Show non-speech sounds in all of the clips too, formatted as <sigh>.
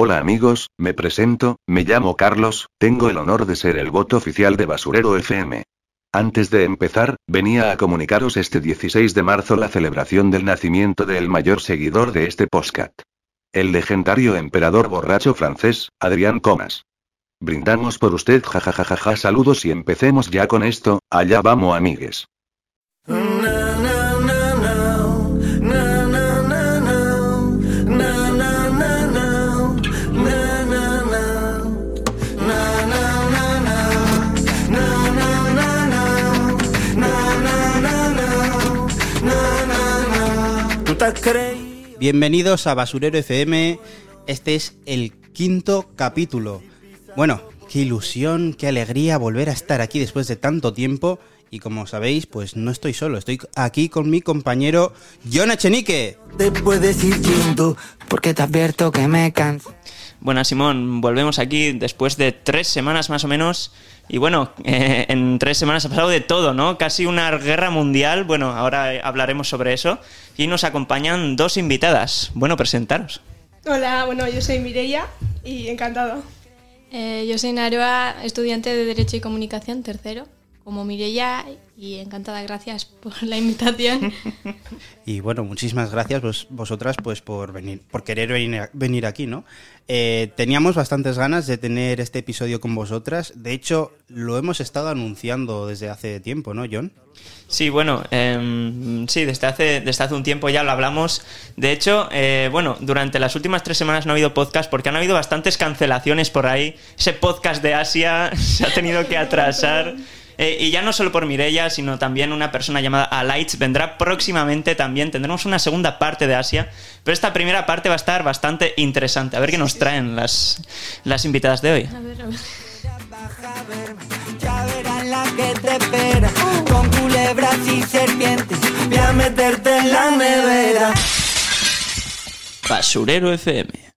Hola amigos, me presento, me llamo Carlos, tengo el honor de ser el voto oficial de Basurero FM. Antes de empezar, venía a comunicaros este 16 de marzo la celebración del nacimiento del mayor seguidor de este postcat. El legendario emperador borracho francés, Adrián Comas. Brindamos por usted, jajajajaja, saludos y empecemos ya con esto, allá vamos amigues. Bienvenidos a Basurero FM. Este es el quinto capítulo. Bueno, qué ilusión, qué alegría volver a estar aquí después de tanto tiempo. Y como sabéis, pues no estoy solo, estoy aquí con mi compañero John Echenique. Te puedes ir yendo porque te advierto que me canso. Bueno, Simón, volvemos aquí después de tres semanas más o menos. Y bueno, eh, en tres semanas ha pasado de todo, ¿no? Casi una guerra mundial. Bueno, ahora hablaremos sobre eso. Y nos acompañan dos invitadas. Bueno, presentaros. Hola, bueno, yo soy Mireia y encantado. Eh, yo soy Naroa, estudiante de Derecho y Comunicación, tercero, como Mireia, y encantada, gracias por la invitación. <laughs> Y bueno, muchísimas gracias vos- vosotras pues por venir, por querer venir, venir aquí, ¿no? Eh, teníamos bastantes ganas de tener este episodio con vosotras. De hecho, lo hemos estado anunciando desde hace tiempo, ¿no, John? Sí, bueno, em, sí, desde hace, desde hace un tiempo ya lo hablamos. De hecho, eh, bueno, durante las últimas tres semanas no ha habido podcast porque han habido bastantes cancelaciones por ahí. Ese podcast de Asia <laughs> se ha tenido que atrasar. Eh, y ya no solo por Mireia, sino también una persona llamada Alights vendrá próximamente también. Tendremos una segunda parte de Asia. Pero esta primera parte va a estar bastante interesante. A ver qué nos traen las, las invitadas de hoy. A ver, a ver. Baja a verme, ya verás la que te espera. Con culebras y serpientes, voy a meterte en la nevera. Basurero FM.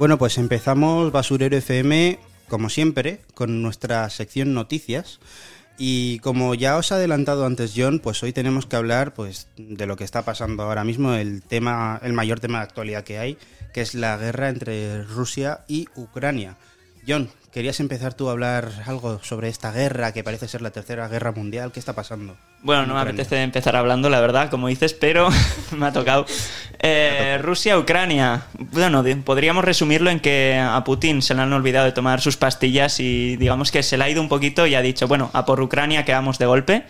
Bueno, pues empezamos Basurero FM, como siempre, con nuestra sección noticias. Y como ya os ha adelantado antes John, pues hoy tenemos que hablar pues, de lo que está pasando ahora mismo, el, tema, el mayor tema de actualidad que hay, que es la guerra entre Rusia y Ucrania. John, querías empezar tú a hablar algo sobre esta guerra, que parece ser la tercera guerra mundial. ¿Qué está pasando? Bueno, en no me apetece empezar hablando, la verdad, como dices, pero <laughs> me ha tocado. Eh, Rusia, Ucrania. Bueno, podríamos resumirlo en que a Putin se le han olvidado de tomar sus pastillas y digamos que se le ha ido un poquito y ha dicho, bueno, a por Ucrania que vamos de golpe.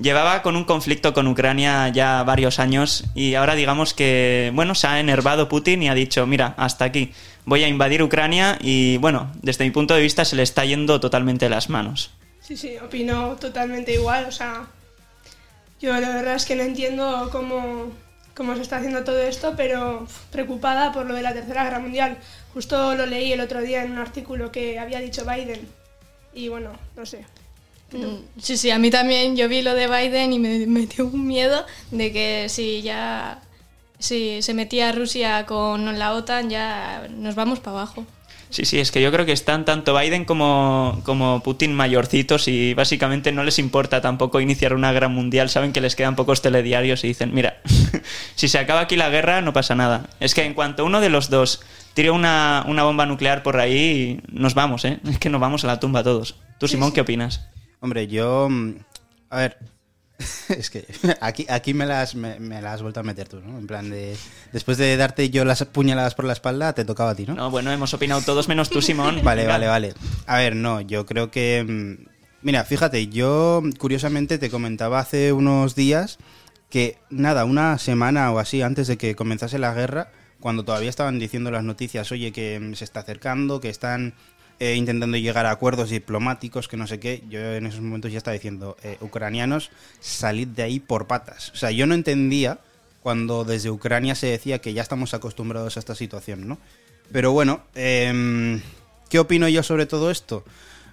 Llevaba con un conflicto con Ucrania ya varios años y ahora digamos que, bueno, se ha enervado Putin y ha dicho, mira, hasta aquí, voy a invadir Ucrania y, bueno, desde mi punto de vista se le está yendo totalmente las manos. Sí, sí, opino totalmente igual. O sea, yo la verdad es que no entiendo cómo, cómo se está haciendo todo esto, pero preocupada por lo de la Tercera Guerra Mundial. Justo lo leí el otro día en un artículo que había dicho Biden. Y bueno, no sé. Mm, Sí, sí, a mí también yo vi lo de Biden y me metió un miedo de que si ya si se metía Rusia con la OTAN ya nos vamos para abajo. Sí, sí, es que yo creo que están tanto Biden como, como Putin mayorcitos y básicamente no les importa tampoco iniciar una guerra mundial. Saben que les quedan pocos telediarios y dicen, mira, <laughs> si se acaba aquí la guerra no pasa nada. Es que en cuanto uno de los dos tire una, una bomba nuclear por ahí, nos vamos, ¿eh? Es que nos vamos a la tumba todos. ¿Tú, Simón, qué opinas? Hombre, yo... mm, A ver, <laughs> es que <laughs> aquí, aquí me, las, me, me las has vuelto a meter tú, ¿no? En plan de... Después de darte yo las puñaladas por la espalda, te tocaba a ti, ¿no? No, bueno, hemos opinado todos menos tú, Simón. <laughs> Vale, vale, vale. A ver, no, yo creo que... mm, Mira, fíjate, yo curiosamente te comentaba hace unos días que, nada, una semana o así antes de que comenzase la guerra, cuando todavía estaban diciendo las noticias, oye, que se está acercando, que están eh, intentando llegar a acuerdos diplomáticos, que no sé qué, yo en esos momentos ya estaba diciendo, eh, ucranianos, salid de ahí por patas. O sea, yo no entendía cuando desde Ucrania se decía que ya estamos acostumbrados a esta situación, ¿no? Pero bueno, em, ¿qué opino yo sobre todo esto?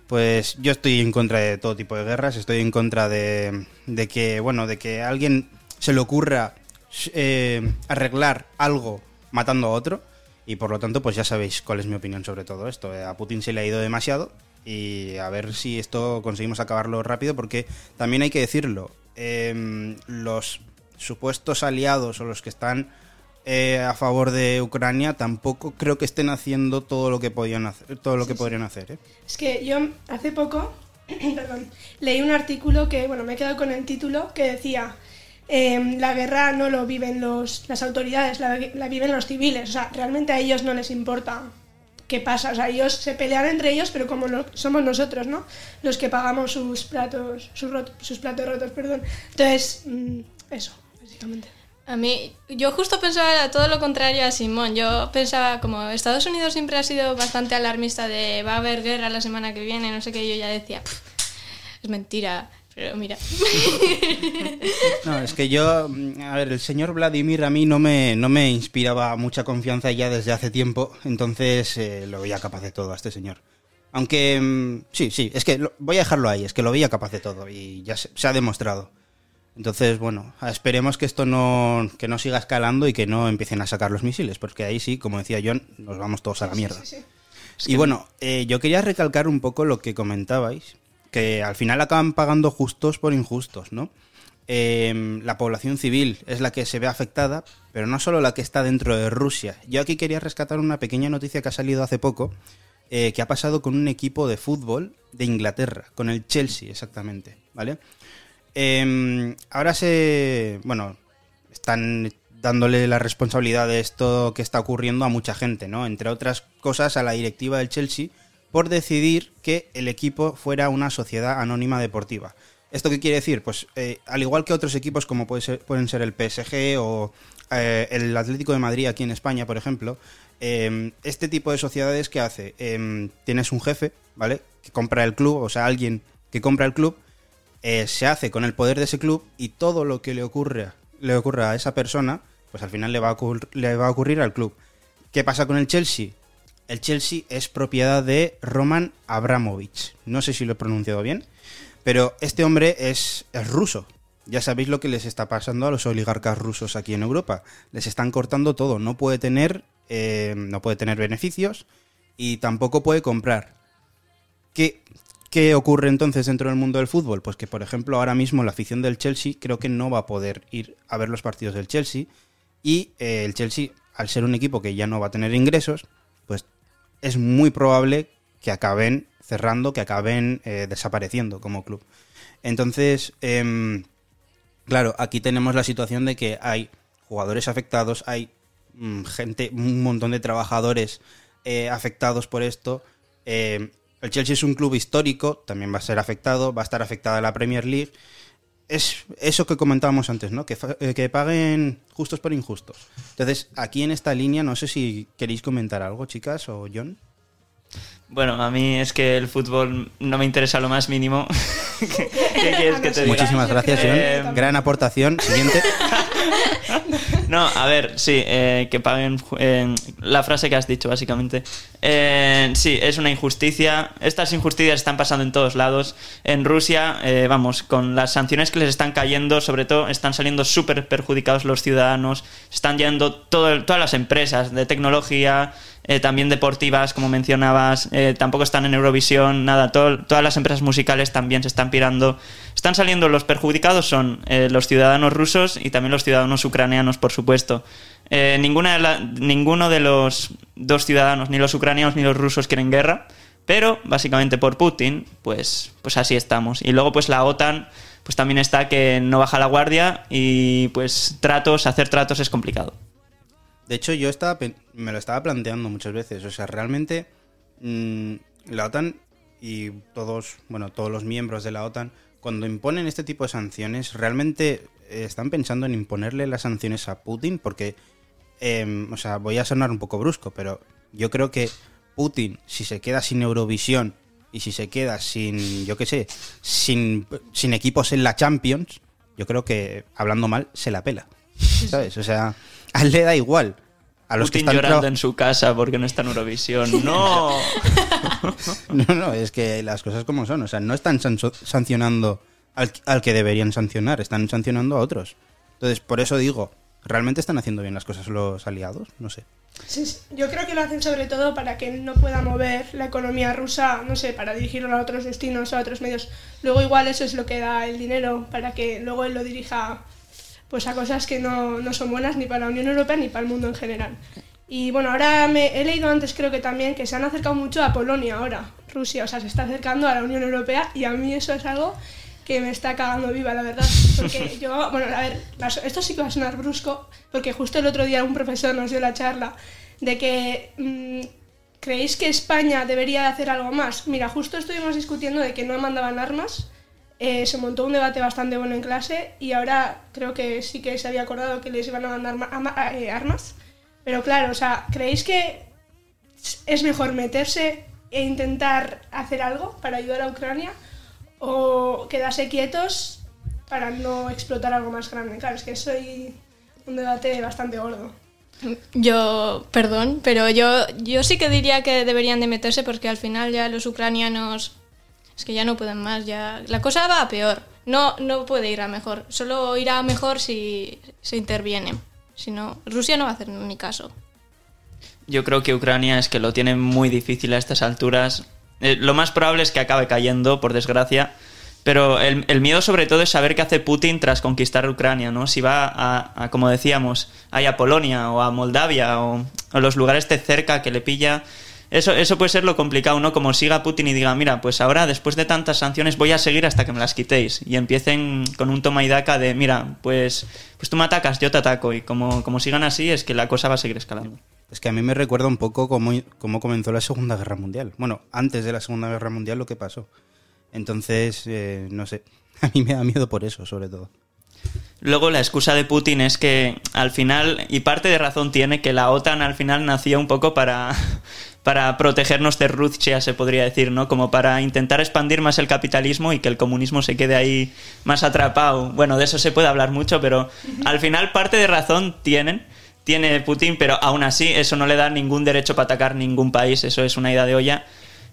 Pues yo estoy en contra de todo tipo de guerras, estoy en contra de, de que, bueno, de que a alguien se le ocurra eh, arreglar algo matando a otro. Y por lo tanto, pues ya sabéis cuál es mi opinión sobre todo esto. Eh, A Putin se le ha ido demasiado y a ver si esto conseguimos acabarlo rápido, porque también hay que decirlo, em, los supuestos aliados o los que están eh, a favor de Ucrania tampoco creo que estén haciendo todo lo que podían hacer, todo lo que podrían hacer. ¿eh? Es que yo hace poco, <clears throat> perdón, leí un artículo que, bueno, me he quedado con el título que decía, em, la guerra no lo viven los, las autoridades, la, la viven los civiles. O sea, realmente a ellos no les importa qué pasa. O sea, ellos se pelean entre ellos, pero como somos nosotros, ¿no? Los que pagamos sus platos, sus, rot- sus platos rotos, perdón. Entonces, mm, eso, básicamente. A mí, yo justo pensaba todo lo contrario a Simón. Yo pensaba, como Estados Unidos siempre ha sido bastante alarmista de va a haber guerra la semana que viene, no sé qué, yo ya decía, "Pff, es mentira. Pero mira, <laughs> No, es que yo, mm, a ver, el señor Vladimir a mí no me, no me inspiraba mucha confianza ya desde hace tiempo, entonces eh, lo veía capaz de todo a este señor. Aunque, mm, sí, sí, es que lo- voy a dejarlo ahí, es que lo veía capaz de todo y ya se, se ha demostrado. Entonces, bueno, esperemos que esto no, que no siga escalando y que no empiecen a sacar los misiles, porque ahí sí, como decía John, nos vamos todos a la mierda. Sí, sí. Y bueno, eh, yo quería recalcar un poco lo que comentabais, que al final acaban pagando justos por injustos, ¿no? Eh, la población civil es la que se ve afectada, pero no solo la que está dentro de Rusia. Yo aquí quería rescatar una pequeña noticia que ha salido hace poco, eh, que ha pasado con un equipo de fútbol de Inglaterra, con el Chelsea exactamente, ¿vale? Eh, ahora se, bueno, están dándole la responsabilidad de esto que está ocurriendo a mucha gente, ¿no? Entre otras cosas a la directiva del Chelsea por decidir que el equipo fuera una sociedad anónima deportiva. ¿Esto qué quiere decir? Pues eh, al igual que otros equipos como puede ser- pueden ser el PSG o eh, el Atlético de Madrid aquí en España, por ejemplo, eh, este tipo de sociedades que hace, Eh, tienes un jefe, ¿vale? Que compra el club, o sea, alguien que compra el club, eh, se hace con el poder de ese club y todo lo que le ocurre, le ocurre a esa persona, pues al final le va, a le va a ocurrir al club. ¿Qué pasa con el Chelsea? El Chelsea es propiedad de Roman Abramovich. No sé si lo he pronunciado bien, pero este hombre es, es ruso. Ya sabéis lo que les está pasando a los oligarcas rusos aquí en Europa. Les están cortando todo. No puede tener, eh, no puede tener beneficios y tampoco puede comprar. ¿Qué, ¿Qué ocurre entonces dentro del mundo del fútbol? Pues que, por ejemplo, ahora mismo la afición del Chelsea creo que no va a poder ir a ver los partidos del Chelsea. Y eh, el Chelsea, al ser un equipo que ya no va a tener ingresos, pues es muy probable que acaben cerrando, que acaben eh, desapareciendo como club. Entonces, em, claro, aquí tenemos la situación de que hay jugadores afectados, hay mm, gente, un montón de trabajadores eh, afectados por esto. Eh, el Chelsea es un club histórico, también va a ser afectado, va a estar afectada la Premier League. Es eso que comentábamos antes, ¿no? Que, eh, que paguen justos por injustos. Entonces, aquí en esta línea, no sé si queréis comentar algo, chicas, o John. Bueno, a mí es que el fútbol no me interesa lo más mínimo. <laughs> ¿Qué, qué quieres que te diga? Muchísimas gracias, John. también. Gran aportación. Siguiente. <laughs> No, a ver, sí, eh, que paguen eh, la frase que has dicho, básicamente. Eh, sí, es una injusticia. Estas injusticias están pasando en todos lados. En Rusia, eh, vamos, con las sanciones que les están cayendo, sobre todo, están saliendo súper perjudicados los ciudadanos. Están yendo todo, todas las empresas de tecnología, eh, también deportivas, como mencionabas, eh, tampoco están en Eurovisión, nada, todo- todas las empresas musicales también se están pirando. Están saliendo los perjudicados son eh, los ciudadanos rusos y también los ciudadanos ucranianos, por supuesto. Ninguna ninguno de los dos ciudadanos, ni los ucranianos ni los rusos, quieren guerra, pero básicamente por Putin, pues, pues así estamos. Y luego, pues la OTAN, pues también está que no baja la guardia y pues tratos, hacer tratos es complicado. De hecho, yo estaba me lo estaba planteando muchas veces. O sea, realmente mm, la OTAN y todos, bueno, todos los miembros de la OTAN, cuando imponen este tipo de sanciones, realmente eh, están pensando en imponerle las sanciones a Putin, porque, em, o sea, voy a sonar un poco brusco, pero yo creo que Putin, si se queda sin Eurovisión y si se queda sin, yo qué sé, sin, sin equipos en la Champions, yo creo que, hablando mal, se la pela. <laughs> ¿Sabes? O sea, a él le da igual. A los que están llorando en su casa porque no está en Eurovisión. <laughs> ¡No! <laughs> No, no, es que las cosas como son. O sea, no están sancionando al, al que deberían sancionar, están sancionando a otros. Entonces, por eso digo, ¿realmente están haciendo bien las cosas los aliados? No sé. Sí, sí. Yo creo que lo hacen sobre todo para que no pueda mover la economía rusa, no sé, para dirigirlo a otros destinos, a otros medios. Luego igual eso es lo que da el dinero para que luego él lo dirija pues a cosas que no, no son buenas ni para la Unión Europea ni para el mundo en general. Y bueno, ahora me he leído antes creo que también que se han acercado mucho a Polonia ahora, Rusia, o sea, se está acercando a la Unión Europea y a mí eso es algo que me está cagando viva, la verdad. Porque <laughs> yo, bueno, a ver, esto sí que va a sonar brusco, porque justo el otro día un profesor nos dio la charla de que mm, creéis que España debería hacer algo más. Mira, justo estuvimos discutiendo de que no mandaban armas. Eh, se montó un debate bastante bueno en clase y ahora creo que sí que se había acordado que les iban a mandar eh, armas. Pero claro, o sea, ¿creéis que es mejor meterse e intentar hacer algo para ayudar a Ucrania o quedarse quietos para no explotar algo más grande? Claro, es que soy un debate bastante gordo. Yo, perdón, pero yo, yo sí que diría que deberían de meterse porque al final ya los ucranianos es que ya no pueden más, ya la cosa va a peor. No, no puede ir a mejor, solo irá mejor si se interviene. Si no, Rusia no va a hacer ni caso. Yo creo que Ucrania es que lo tiene muy difícil a estas alturas. Eh, lo más probable es que acabe cayendo, por desgracia. Pero el, el miedo sobre todo es saber qué hace Putin tras conquistar Ucrania, ¿no? Si va a, a, como decíamos, ahí a Polonia o a Moldavia o, o los lugares de cerca que le pilla. Eso, eso puede ser lo complicado, ¿no? Como siga Putin y diga, mira, pues ahora después de tantas sanciones voy a seguir hasta que me las quitéis. Y empiecen con un toma y daca de, mira, pues, pues tú me atacas, yo te ataco. Y como, como sigan así es que la cosa va a seguir escalando. Es que a mí me recuerda un poco cómo, cómo comenzó la Segunda Guerra Mundial. Bueno, antes de la Segunda Guerra Mundial lo que pasó. Entonces, eh, no sé, <laughs> a mí me da miedo por eso, sobre todo. Luego la excusa de Putin es que al final, y parte de razón tiene, que la OTAN al final nació un poco para, para protegernos de Rusia, se podría decir, ¿no? Como para intentar expandir más el capitalismo y que el comunismo se quede ahí más atrapado. Bueno, de eso se puede hablar mucho, pero al final parte de razón tienen. Tiene Putin, pero aún así eso no le da ningún derecho para atacar ningún país, eso es una idea de olla.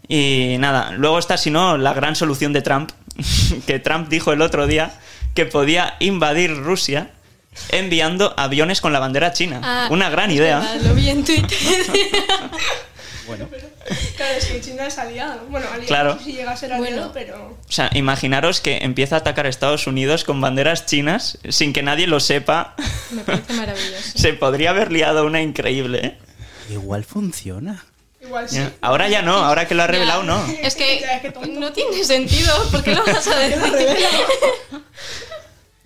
Y nada, luego está, si no, la gran solución de Trump, <laughs> que Trump dijo el otro día que podía invadir Rusia enviando aviones con la bandera china. Ah, Una gran idea. verdad, lo vi en Twitter. <laughs> Bueno, Claro, es que China es aliado. Bueno, aliado, Claro. no sé si llega a ser aliado, Bueno. pero... O sea, imaginaros que empieza a atacar a Estados Unidos con banderas chinas sin que nadie lo sepa. Me parece maravilloso. <laughs> Se podría haber liado una increíble, ¿eh? igual funciona. Igual sí. Ahora ya no, ahora que lo ha revelado Ya. no. Es que Ya, qué tonto. no tiene sentido, ¿por qué lo vas a <laughs> decir? <laughs>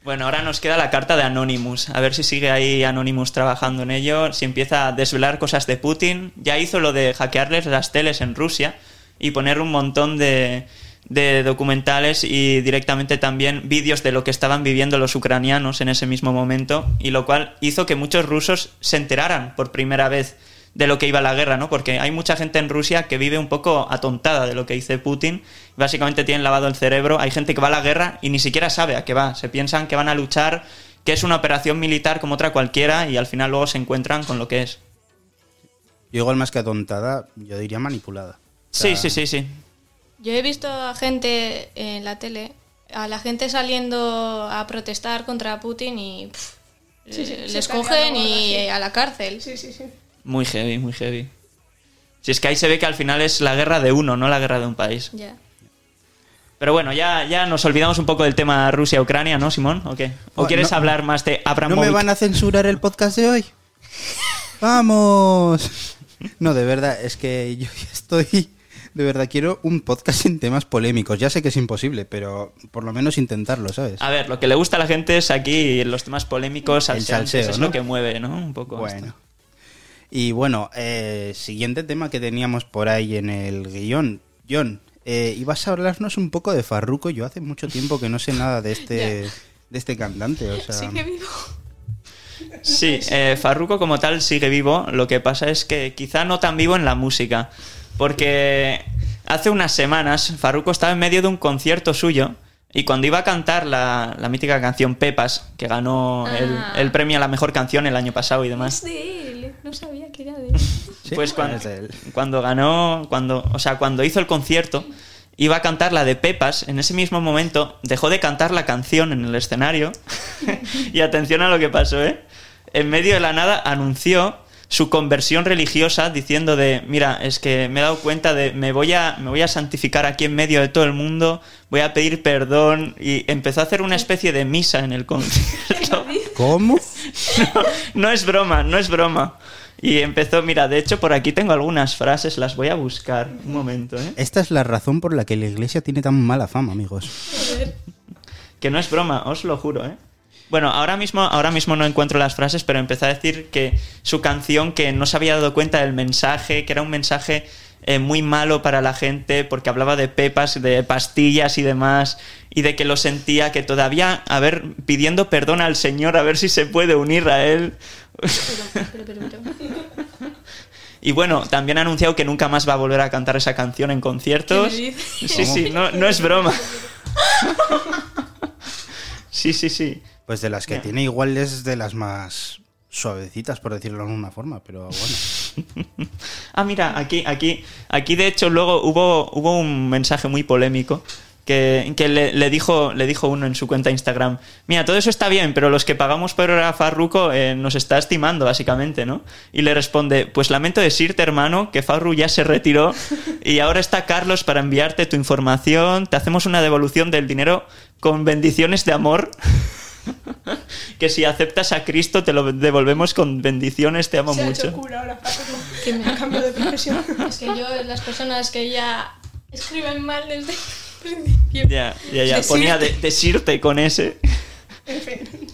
Bueno, ahora nos queda la carta de Anonymous. A ver si sigue ahí Anonymous trabajando en ello. Si empieza a desvelar cosas de Putin. Ya hizo lo de hackearles las teles en Rusia y poner un montón de, de documentales y directamente también vídeos de lo que estaban viviendo los ucranianos en ese mismo momento. Y lo cual hizo que muchos rusos se enteraran por primera vez de lo que iba la guerra, ¿no? Porque hay mucha gente en Rusia que vive un poco atontada de lo que dice Putin. Básicamente tienen lavado el cerebro. Hay gente que va a la guerra y ni siquiera sabe a qué va. Se piensan que van a luchar, que es una operación militar como otra cualquiera y al final luego se encuentran con lo que es. Yo igual más que atontada, yo diría manipulada. O sea, Sí, sí, sí, sí. Yo he visto a gente en la tele, a la gente saliendo a protestar contra Putin y pff, Sí, sí, eh, se les cogen y a la cárcel. Sí, sí, sí. Muy heavy, muy heavy. Si es que ahí se ve que al final es la guerra de uno, no la guerra de un país. Ya. Pero bueno, ya, ya nos olvidamos un poco del tema Rusia-Ucrania, ¿no, Simón? ¿O qué? ¿O quieres no. hablar más de ¿No Abramovich? me van a censurar el podcast de hoy? <laughs> ¡Vamos! No, de verdad, es que yo ya estoy... De verdad, quiero un podcast sin temas polémicos. Ya sé que es imposible, pero por lo menos intentarlo, ¿sabes? A ver, lo que le gusta a la gente es aquí los temas polémicos, El salseo, es ¿no? lo que mueve, ¿no? Un poco. Bueno. esto. Y bueno, eh, siguiente tema que teníamos por ahí en el guion. John, eh, ibas a hablarnos un poco de Farruko. Yo hace mucho tiempo que no sé nada de este, <laughs> de este cantante. O sea, Sí que vivo. Sí, eh, Farruko como tal sigue vivo. Lo que pasa es que quizá no tan vivo en la música. Porque hace unas semanas Farruko estaba en medio de un concierto suyo. Y cuando iba a cantar la, la mítica canción Pepas, que ganó el, Ah. el premio a la mejor canción el año pasado y demás. Sí, no sabía que era de él. sí, Pues cuando, él. cuando ganó, cuando, o sea, cuando hizo el concierto, iba a cantar la de Pepas, en ese mismo momento dejó de cantar la canción en el escenario. <laughs> y atención a lo que pasó, ¿eh? En medio de la nada anunció su conversión religiosa diciendo de, mira, es que me he dado cuenta de, me voy a, me voy a santificar aquí en medio de todo el mundo, voy a pedir perdón y empezó a hacer una especie de misa en el concierto. <laughs> ¿Cómo? <laughs> No, no es broma, no es broma. Y empezó, mira, de hecho por aquí tengo algunas frases, las voy a buscar. Un momento, ¿eh? Esta es la razón por la que la iglesia tiene tan mala fama, amigos. Que no es broma, os lo juro, ¿eh? Bueno, ahora mismo, ahora mismo no encuentro las frases, pero empezó a decir que su canción, que no se había dado cuenta del mensaje, que era un mensaje eh, muy malo para la gente, porque hablaba de pepas, de pastillas y demás, y de que lo sentía, que todavía, a ver, pidiendo perdón al Señor, a ver si se puede unir a Él. Pero, pero, pero, pero. Y bueno, también ha anunciado que nunca más va a volver a cantar esa canción en conciertos. ¿Qué me dices? Sí, sí, no, no es broma. <laughs> Sí, sí, sí. Pues de las que tiene igual es de las más suavecitas, por decirlo de alguna forma, pero bueno. Ah, mira, aquí, aquí, aquí de hecho luego hubo, hubo un mensaje muy polémico que, que le, dijo, le dijo uno en su cuenta Instagram, mira, todo eso está bien, pero los que pagamos por hora Farruko eh, nos está estimando, básicamente, ¿no? Y le responde, pues lamento decirte, hermano, que Farru ya se retiró y ahora está Carlos para enviarte tu información, te hacemos una devolución del dinero con bendiciones de amor. <laughs> que si aceptas a Cristo te lo devolvemos con bendiciones, te amo Se ha mucho. hecho cura ahora, Paco. Que me- cambio de profesión. Es que yo, las personas que ya escriben mal desde el principio. Ya, ya, ya. Ponía de, decirte con ese. En fin.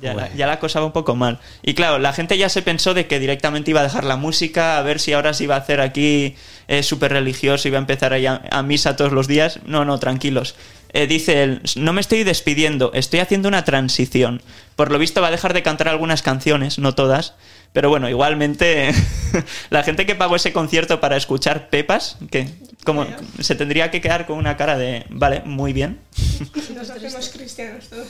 Ya, la, ya la cosa va un poco mal. Y claro, la gente ya se pensó de que directamente iba a dejar la música, a ver si ahora se iba a hacer aquí eh, súper religioso, iba a empezar a, ir a, a misa todos los días. No, no, tranquilos. Eh, dice él, no me estoy despidiendo, estoy haciendo una transición. Por lo visto va a dejar de cantar algunas canciones, no todas. Pero bueno, igualmente <laughs> la gente que pagó ese concierto para escuchar Pepas, que como se tendría que quedar con una cara de, vale, muy bien. <laughs> Nos hacemos cristianos todos.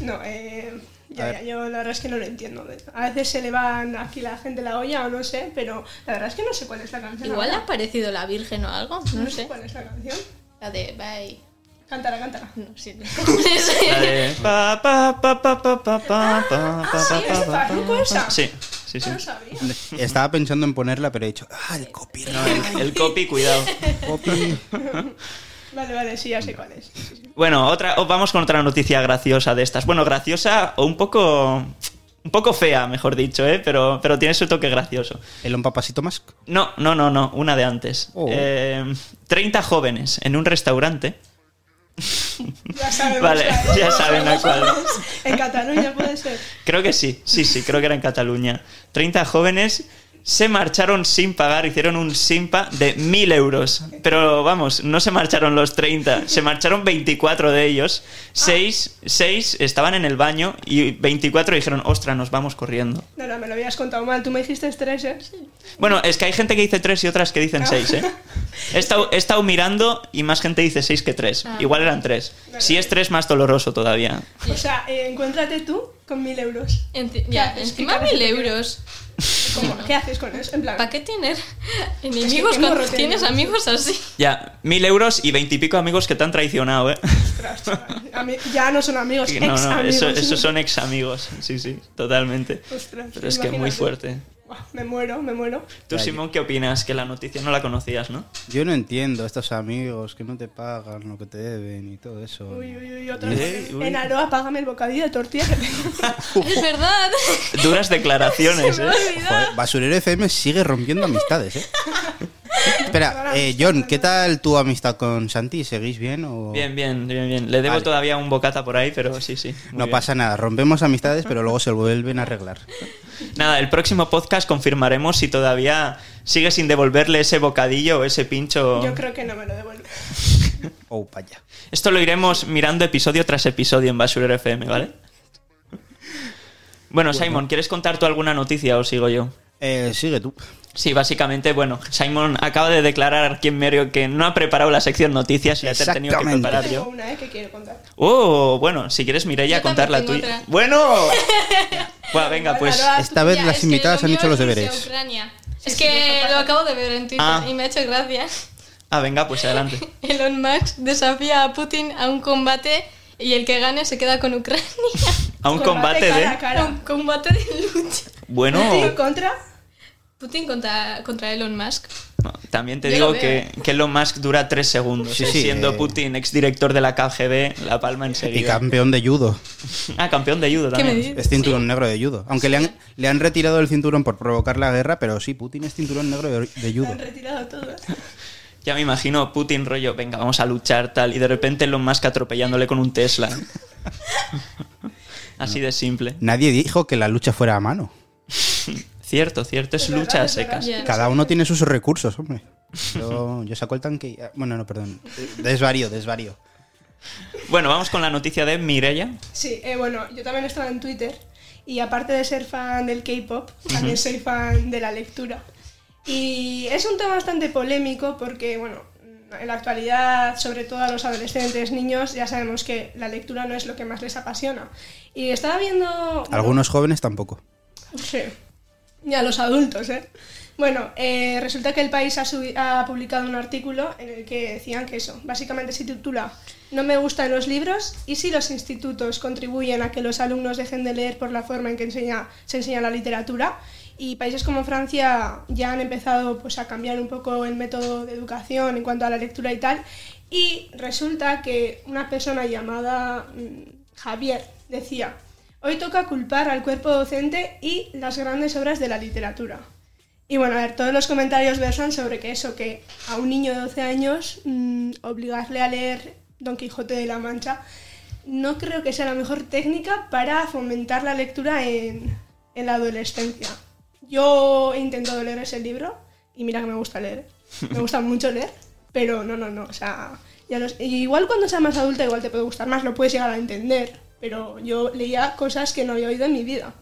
No, eh, ya, ya, yo la verdad es que no lo entiendo. A veces se le van aquí la gente la olla o no sé, pero la verdad es que no sé cuál es la canción. Igual ahora. ha aparecido la Virgen o algo, no No sé sé. cuál es la canción. La de Bye. Cántala, cántala. No, sí. <laughs> <laughs> Pa, pa, pa, pa, pa, pa, pa, pa, pa, sí. Sí, sí, sí. No lo sabía. Estaba pensando en ponerla, pero he dicho, ah, el copyright. El, el copy, cuidado. copy. <laughs> Vale, vale, sí, ya sé cuál es. Sí, sí. Bueno, otra, o vamos con otra noticia graciosa de estas. Bueno, graciosa o un poco. Un poco fea, mejor dicho, ¿eh? Pero, pero tiene su toque gracioso. ¿El un papasito más? No, no, no, no, una de antes. Oh. Eh, 30 jóvenes en un restaurante. <laughs> Ya sabemos Vale, cuál es. ya saben a cuál. En Cataluña puede ser. Creo que sí, sí, sí, creo que era en Cataluña. 30 jóvenes se marcharon sin pagar, hicieron un simpa de 1000 euros. Pero vamos, no se marcharon los 30, se marcharon 24 de ellos. 6, estaban en el baño y 24 dijeron, ostra, nos vamos corriendo. No, no, me lo habías contado mal. Tú me dijiste tres, ¿eh? Bueno, es que hay gente que dice 3 y otras que dicen 6, ¿eh? He estado, he estado mirando y más gente dice 6 que 3. Ah. Igual eran 3. Si es 3, más doloroso todavía. O sea, eh, encuéntrate tú con mil euros. Enti- ¿Qué ya, encima ¿Qué mil euros. <laughs> ¿Qué haces con eso? En plan, ¿Para qué tener <laughs> enemigos cuando tienes amigos así? Ya, 1000 euros y 20 y pico amigos que te han traicionado, ¿eh? ostras, <laughs> chaval. Ya no son amigos, No, ex no, amigos. eso, esos son ex amigos. Sí, sí, totalmente. Ostras, Pero es que muy imagínate. fuerte. <laughs> Me muero, me muero. Tú, Simón, ¿qué opinas? Que la noticia no la conocías, ¿no? Yo no entiendo a estos amigos que no te pagan lo que te deben y todo eso. Uy, uy, uy, otra Eh, vez. uy. En Aroa, págame el bocadillo de tortilla que tengo. <laughs> <laughs> Es verdad. Duras declaraciones, Se ¿eh? Joder, Basurero FM sigue rompiendo amistades, ¿eh? Espera, eh, John, ¿qué tal tu amistad con Santi? ¿Seguís bien o...? Bien, bien, bien, bien. Le debo Vale. todavía un bocata por ahí, pero sí, sí. No bien. pasa nada, rompemos amistades, pero luego se vuelven a arreglar. <laughs> Nada, el próximo podcast confirmaremos si todavía sigue sin devolverle ese bocadillo o ese pincho. Yo creo que no me lo devuelve. <laughs> Oh, vaya. Esto lo iremos mirando episodio tras episodio en Basurero FM, ¿vale? <laughs> Bueno, Simon, ¿quieres contar tú alguna noticia o sigo yo? Eh, sigue tú. Sí, básicamente, bueno, Simon acaba de declarar aquí en medio que no ha preparado la sección noticias y la he tenido que preparar Tengo yo. una, ¿eh? Que quiero contar. Oh, bueno, si quieres, Mireia, contar la tuya. otra. ¡Bueno! <laughs> bueno, venga, pues. Esta vez las invitadas han hecho los deberes. Es que lo acabo de ver en Twitter Ah. y me ha hecho gracia. Ah, venga, pues adelante. <laughs> Elon Musk desafía a Putin a un combate y el que gane se queda con Ucrania. <laughs> A un combate, cara a de. A cara. un combate de lucha. Bueno, ¿Putin contra? Putin contra, contra Elon Musk. no, también te Yo digo que, ¿eh? que Elon Musk dura tres segundos. Sí, ¿eh? sí, Siendo eh. Putin exdirector de la KGB, la palma Y enseguida. campeón de judo. <laughs> Ah, campeón de judo ¿Qué me también. Es cinturón negro de judo. Aunque le, han, le han retirado el cinturón por provocar la guerra, pero sí, Putin es cinturón negro de, de judo. han retirado todo. <laughs> Ya me imagino Putin rollo, venga, vamos a luchar tal, y de repente Elon Musk atropellándole con un Tesla. <laughs> Así de simple. Nadie dijo que la lucha fuera a mano. <laughs> Cierto, cierto, es lucha a secas. Cada uno tiene sus recursos, hombre. <laughs> Yo, yo saco el tanque y... Bueno, no, perdón. Desvarío, desvarío. Bueno, vamos con la noticia de Mireia. Sí, eh, bueno, yo también estaba en Twitter y aparte de ser fan del K-pop, también soy fan de la lectura. Y es un tema bastante polémico porque, bueno, en la actualidad, sobre todo a los adolescentes, niños, ya sabemos que la lectura no es lo que más les apasiona. Y estaba viendo... Algunos jóvenes tampoco. Sí. Y a los adultos, ¿eh? Bueno, eh, resulta que el país ha, publicado un artículo en el que decían que eso, básicamente se titula No me gustan los libros y si los institutos contribuyen a que los alumnos dejen de leer por la forma en que enseña, se enseña la literatura. Y países como Francia ya han empezado pues, a cambiar un poco el método de educación en cuanto a la lectura y tal. Y resulta que una persona llamada mm, Javier decía, Hoy toca culpar al cuerpo docente y las grandes obras de la literatura. Y bueno, a ver, todos los comentarios versan sobre que eso, que a un niño de 12 años mm, obligarle a leer Don Quijote de la Mancha, no creo que sea la mejor técnica para fomentar la lectura en, en la adolescencia. Yo he intentado leer ese libro y mira que me gusta leer. Me gusta <laughs> mucho leer, pero no, no, no. O sea, ya los- igual cuando seas más adulta igual te puede gustar más, lo puedes llegar a entender. Pero yo leía cosas que no había oído en mi vida.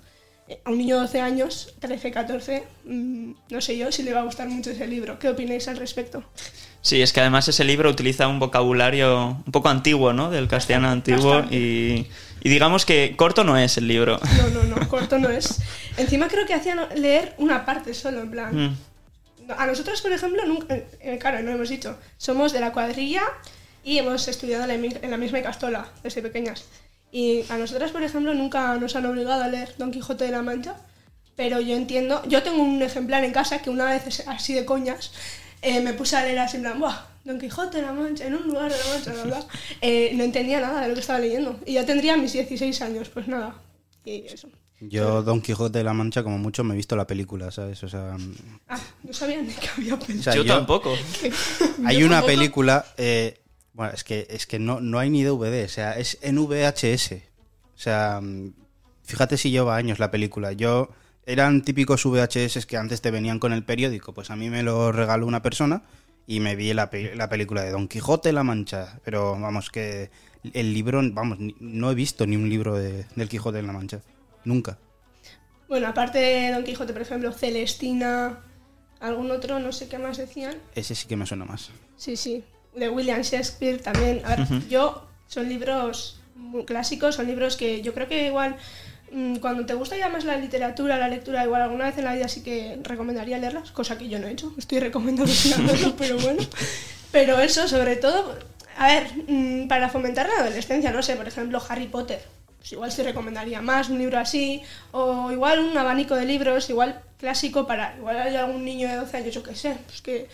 A un niño de 12 años, 13, 14, mm, no sé yo si le va a gustar mucho ese libro. ¿Qué opináis al respecto? Sí, es que además ese libro utiliza un vocabulario un poco antiguo, ¿no? Del castellano antiguo Bastante. y, y digamos que corto no es el libro. No, no, no, corto no es. Encima creo que hacían leer una parte solo, en plan. Mm. A nosotros, por ejemplo, nunca, eh, claro, no hemos dicho, somos de la cuadrilla y hemos estudiado en la, mi- en la misma Castola desde pequeñas. Y a nosotras, por ejemplo, nunca nos han obligado a leer Don Quijote de la Mancha, pero yo entiendo, yo tengo un ejemplar en casa que una vez, así de coñas, eh, me puse a leer así en plan, ¡buah! Don Quijote de la Mancha, en un lugar de la Mancha, bla". <laughs> Eh, no entendía nada de lo que estaba leyendo. Y ya tendría mis 16 años, pues nada. Y eso. Yo, Don Quijote de la Mancha, como mucho, me he visto la película, ¿sabes? O sea, Ah, no sabía ni que había o pensado. sea, yo, yo- tampoco. <laughs> Hay Yo una tampoco. película. eh, bueno, es que, es que no, no hay ni DVD, o sea, es en VHS. O sea, mm, fíjate si lleva años la película. Yo. Eran típicos VHS que antes te venían con el periódico. Pues a mí me lo regaló una persona y me vi la, pe- la película de Don Quijote la Mancha. Pero vamos, que el libro, vamos, no he visto ni un libro de- del Quijote en la Mancha. Nunca. Bueno, aparte de Don Quijote, por ejemplo, Celestina, algún otro, no sé qué más decían. Ese sí que me suena más. Sí, sí. De William Shakespeare también. A ver, yo, son libros clásicos, son libros que yo creo que igual, cuando te gusta ya más la literatura, la lectura, igual alguna vez en la vida sí que recomendaría leerlas, cosa que yo no he hecho. Estoy recomendando <laughs> pero bueno. Pero eso, sobre todo, a ver, mm, para fomentar la adolescencia, no sé, por ejemplo, Harry Potter. Pues igual sí recomendaría más un libro así, o igual un abanico de libros, igual clásico para, igual hay algún niño de 12 años, yo qué sé, pues que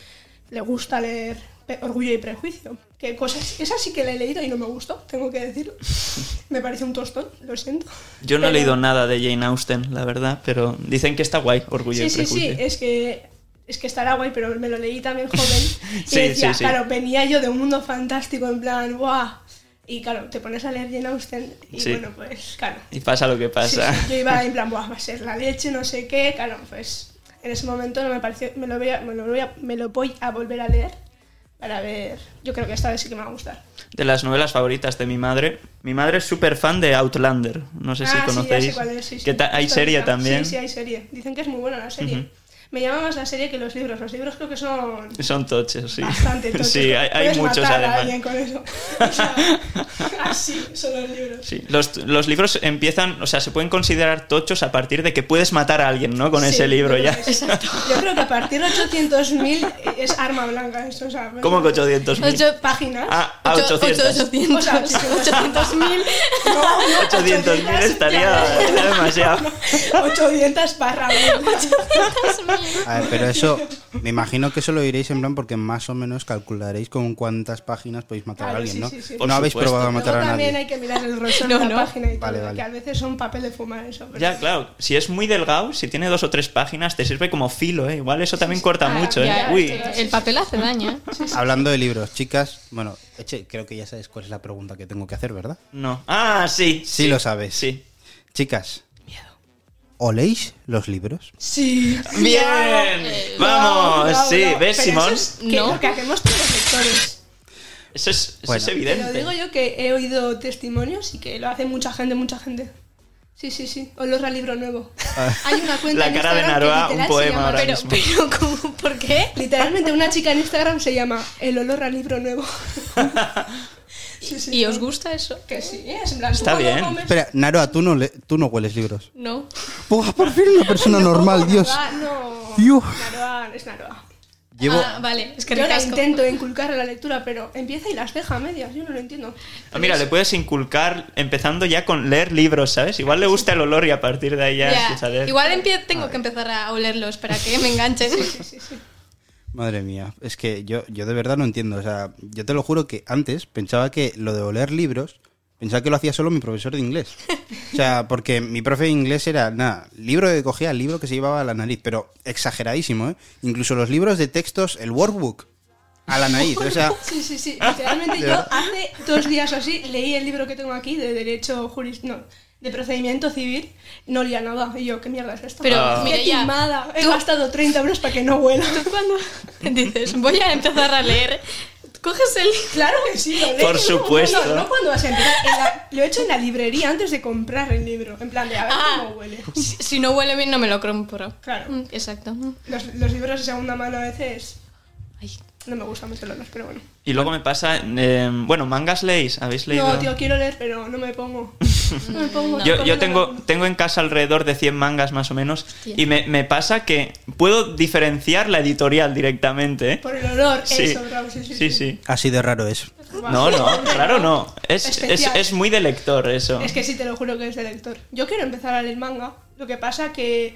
le gusta leer Orgullo y Prejuicio. Que cosas, esa sí que la he leído y no me gustó, tengo que decirlo. <laughs> Me parece un tostón, lo siento. Yo no he Pero- leído nada de Jane Austen, la verdad, pero dicen que está guay, Orgullo Sí, y sí, sí, Prejuicio. es que, es que estará guay, pero me lo leí también <laughs> joven. y Sí, decía, sí, sí. claro, venía yo de un mundo fantástico, en plan, ¡guau! Y claro, te pones a leer Jane Austen y Sí. bueno, pues claro. Y pasa lo que Sí, pasa. sí, yo iba en plan, <laughs> Buah, va a ser la leche, no sé qué, claro, pues en ese momento no me pareció, me lo voy a, me lo voy a, me lo voy a volver a leer para ver, yo creo que esta vez sí que me va a gustar. De las novelas favoritas de mi madre. Mi madre es súper fan de Outlander. No sé si Ah, sí, ya conocéis. sé cuál es, sí, sí. que hay serie también. Sí, sí, hay serie. Dicen que es muy buena la serie. Ujú. Me llama más la serie que los libros. Los libros creo que son Son tochos, sí. bastante tochos. Sí, hay, hay Puedes muchos matar a además. alguien con eso. O sea, <laughs> así son los libros. Sí, los, los libros empiezan, o sea, se pueden considerar tochos a partir de que puedes matar a alguien, ¿no? Con Sí, ese libro yo ya. creo que sí. Yo creo que a partir de 800.000 es arma blanca. Eso, o sea, ¿Cómo que 800 mil? Ocho- páginas? Ah, a Ocho- 800. ocho- 800. O sea, sí, 800 mil. No, no, 800 mil estaría ya. demasiado. <laughs> 800 barra mil. A ver, pero eso, me imagino que eso lo diréis en plan porque más o menos calcularéis con cuántas páginas podéis matar a Claro, alguien, sí, ¿no? sí, sí. No Por habéis supuesto. probado a matar Luego a también nadie. hay que mirar el grosor No, <laughs> de la no. página y todo, Vale, vale. que a veces son papel de fumar eso. pero Ya, claro, si es muy delgado, si tiene dos o tres páginas, te sirve como filo, ¿eh? Igual eso también corta Ah, mucho, ¿eh? Ya, Uy. El papel hace daño. ¿eh? Hablando de libros, chicas, bueno, Eche, creo que ya sabes cuál es la pregunta que tengo que hacer, ¿verdad? No. Ah, sí. Sí, lo sabes. Sí. Chicas, ¿oléis los libros? Sí. Bien. Eh, Vamos, No, no, sí. no. ¿Ves, Simón? Eso es que No. que hacemos todos los lectores. Eso es, eso Bueno. es Te lo evidente. digo yo que he oído testimonios y que lo hace mucha gente, mucha gente. Sí, sí, sí. Olor al libro nuevo. Hay una cuenta La en cara de Instagram que Naroa, literal un poema llama- ahora Pero, mismo. pero, ¿cómo? ¿por qué? Literalmente una chica en Instagram se llama El olor al libro nuevo. <laughs> Sí, sí, ¿Y os gusta eso? Que sí, es en plan, Está tú bien. comes- Espera, Naroa, tú no, le- tú no hueles libros. No. ¡Buah, por fin una persona <laughs> normal, Dios! Ah, no. Dios. Naroa, es Naroa. Llevo... Ah, vale, es que Yo ricasco. intento inculcar la lectura, pero empieza y las deja a medias. Yo no lo entiendo. Ah, Mira, le puedes inculcar empezando ya con leer libros, ¿sabes? Igual le gusta el olor y a partir de ahí ya, Ya, empieza a leer. Igual empie- tengo que empezar a olerlos para que me enganchen. Sí, sí, sí. Madre mía, es que yo, yo de verdad no entiendo. O sea, yo te lo juro que antes pensaba que lo de oler libros, pensaba que lo hacía solo mi profesor de inglés. O sea, porque mi profe de inglés era, nada, libro que cogía, el libro que se llevaba a la nariz, pero exageradísimo, ¿eh? Incluso los libros de textos, el workbook, a la nariz. O sea, <laughs> Sí, sí, sí. Literalmente <laughs> yo hace dos días o así leí el libro que tengo aquí de Derecho Juris... No, de Procedimiento Civil. No leía nada. Y yo, ¿qué mierda es esto? Pero, Ah. mira Qué ya, timada. He tú- gastado 30 euros para que no huela. Cuando <laughs> dices, voy a empezar a leer, coges el... <laughs> Claro que sí, lo lees. Por No, supuesto. No, no, cuando vas a empezar. En la- lo he hecho en la librería antes de comprar el libro. En plan de a ver Ah. cómo huele. Si, si no huele bien, no me lo compro. Claro. Exacto. Los, los libros de segunda mano a veces Ay, no me gusta meterlos, pero bueno. Y luego me pasa, eh, bueno, mangas leéis, ¿habéis leído? No, tío, quiero leer, pero no me pongo. <laughs> No me pongo. Yo, No yo tengo, tengo en casa alrededor de 100 mangas más o menos Hostia. y me, me pasa que puedo diferenciar la editorial directamente, ¿eh? Por el olor, Sí, eso, bravo, sí, sí. sí, sí. así de raro es. No, no, <laughs> claro no. Es, es, es muy de lector eso. Es que sí, te lo juro que es de lector. Yo quiero empezar a leer manga. Lo que pasa que.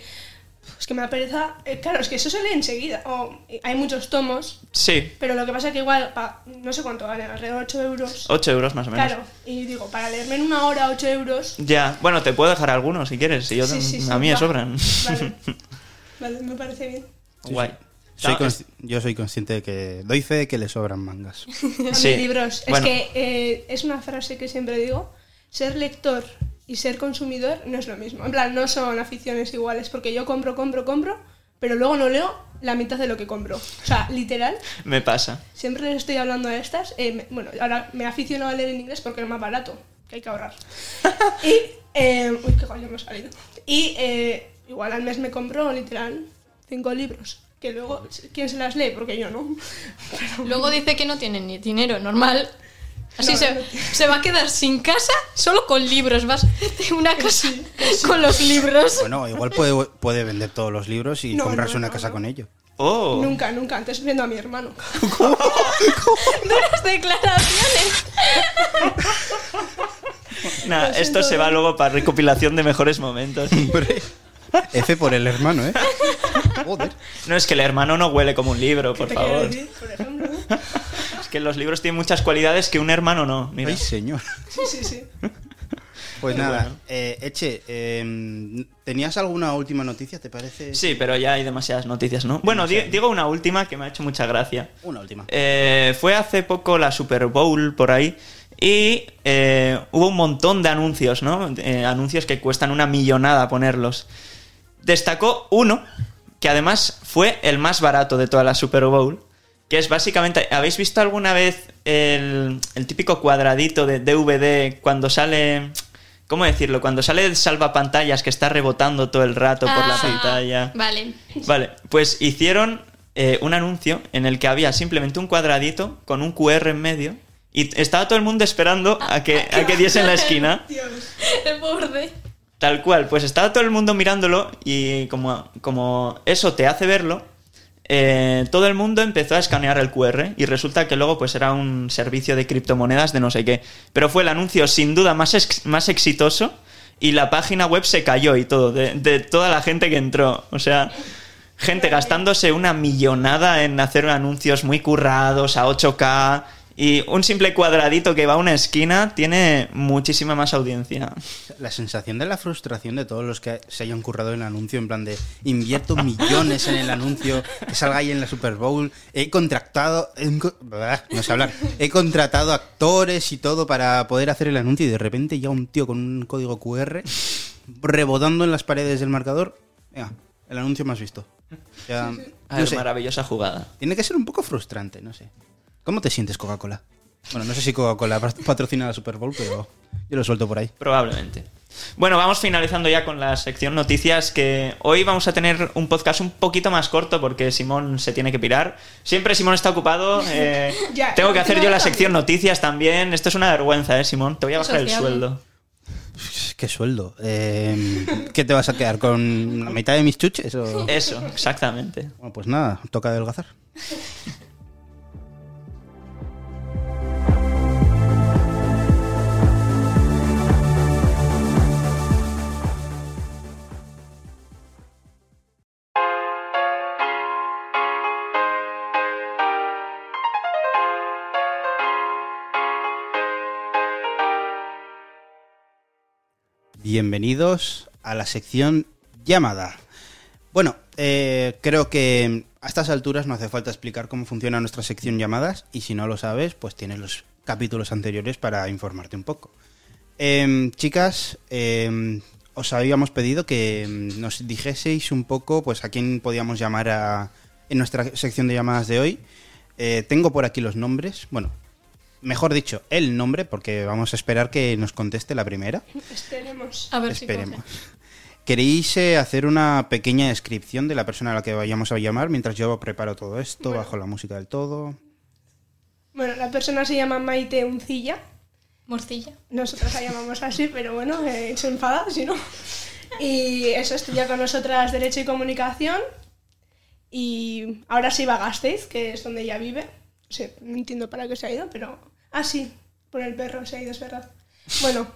Es que me da pereza. eh, claro, es que eso se lee enseguida. O, eh, hay muchos tomos, Sí, pero lo que pasa que igual, pa- no sé cuánto vale, alrededor de 8 euros. 8 euros más o menos. Claro, y digo, para leerme en una hora 8 euros. Ya, bueno, te puedo dejar algunos si quieres. Si yo Sí, sí, sí, a mí me sobran. Vale, <laughs> vale, me parece bien. Guay. Soy yo soy consciente de que doy fe de que le sobran mangas. <laughs> A Sí, mí libros. bueno. Es que eh, es una frase que siempre digo: ser lector y ser consumidor no es lo mismo. En plan, no son aficiones iguales, porque yo compro, compro, compro, pero luego no leo la mitad de lo que compro. O sea, literal, Me pasa. siempre les estoy hablando a estas. eh, me- bueno, ahora me aficiono a leer en inglés porque es más barato, que hay que ahorrar. <laughs> y. eh, uy, qué coño me ha salido. Y eh, igual al mes me compro, literal, cinco libros. Que luego, ¿quién se las lee? Porque yo no. <laughs> Pero- Luego dice que no tiene ni dinero, normal. Así No, se, no. se va a quedar sin casa solo con libros. Vas a hacerte una casa con los libros. Bueno, igual puede, puede vender todos los libros y No, comprarse no, una no, casa no. con ello. Oh, Nunca, nunca. Antes viendo a mi hermano. <laughs> Duras declaraciones. Lo esto se va ¿eh? luego para recopilación de mejores momentos. <laughs> F por el hermano, ¿eh? <laughs> Joder. No es que el hermano no huele como un libro, por ¿Qué te quiero favor. decir? Por ejemplo. Que los libros tienen muchas cualidades que un hermano no. Mira. Ay, señor. Sí, sí, sí. Pues nada, bueno. eh, Eche, eh, ¿tenías alguna última noticia, te parece? Sí, pero ya hay demasiadas noticias, ¿no? Bueno, di- digo una última que me ha hecho mucha gracia. Una última. Eh, fue hace poco la Super Bowl por ahí y eh, hubo un montón de anuncios, ¿no? Eh, anuncios que cuestan una millonada ponerlos. Destacó uno que además fue el más barato de toda la Super Bowl, que es básicamente, ¿habéis visto alguna vez el, el típico cuadradito de DVD cuando sale ¿Cómo decirlo? Cuando sale el salvapantallas que está rebotando todo el rato por la Ah, pantalla. Vale. Vale, pues hicieron eh, un anuncio en el que había simplemente un cuadradito con un QR en medio y estaba todo el mundo esperando a que, a que diese en la esquina. <laughs> Dios. El borde. Tal cual, pues estaba todo el mundo mirándolo y como, como eso te hace verlo, eh, todo el mundo empezó a escanear el QR y resulta que luego pues era un servicio de criptomonedas de no sé qué. Pero fue el anuncio sin duda más, más exitoso y la página web se cayó y todo, de toda la gente que entró. O sea, gente gastándose una millonada en hacer anuncios muy currados a 8K y un simple cuadradito que va a una esquina tiene muchísima más audiencia. La sensación de la frustración de todos los que se hayan currado en el anuncio, en plan de invierto millones en el anuncio, que salga ahí en la Super Bowl, he contratado, he no sé hablar, he contratado actores y todo para poder hacer el anuncio y de repente ya un tío con un código QR rebotando en las paredes del marcador, venga, el anuncio más visto. O sea, A no ver, sé, maravillosa jugada. tiene que ser un poco frustrante, no sé. ¿Cómo te sientes Coca-Cola? Bueno, no sé si Coca-Cola <laughs> patrocina la Super Bowl, pero yo lo suelto por ahí. Probablemente. Bueno, vamos finalizando ya con la sección noticias, que hoy vamos a tener un podcast un poquito más corto porque Simón se tiene que pirar. Siempre Simón está ocupado. <laughs> eh, Ya, tengo que hacer yo la sección también. noticias también. Esto es una vergüenza, ¿eh, Simón? Te voy a bajar el sueldo. ¿Qué sueldo? Eh, ¿Qué te vas a quedar? ¿Con la mitad de mis chuches? o- Eso, exactamente. Bueno, pues nada, toca adelgazar. <laughs> Bienvenidos a la sección llamada. Bueno, eh, creo que a estas alturas no hace falta explicar cómo funciona nuestra sección llamadas y si no lo sabes, pues tienes los capítulos anteriores para informarte un poco. Em, chicas, em, os habíamos pedido que em, nos dijeseis un poco pues a quién podíamos llamar a- en nuestra sección de llamadas de hoy. Eh, tengo por aquí los nombres, bueno, mejor dicho, el nombre, porque vamos a esperar que nos conteste la primera. Esperemos. A ver Esperemos. si ¿Queréis eh, hacer una pequeña descripción de la persona a la que vayamos a llamar mientras yo preparo todo esto, bajo la música del todo? Bueno, la persona se llama Maite Uncilla. Morcilla. Nosotras la llamamos así, pero bueno, eh, se enfada si no. Y eso, estudia con nosotras Derecho y Comunicación. Y ahora sí va a Gasteiz, que es donde ella vive. Sea, no entiendo para qué se ha ido, pero... Ah, sí, por el perro se ha ido, es verdad. Bueno,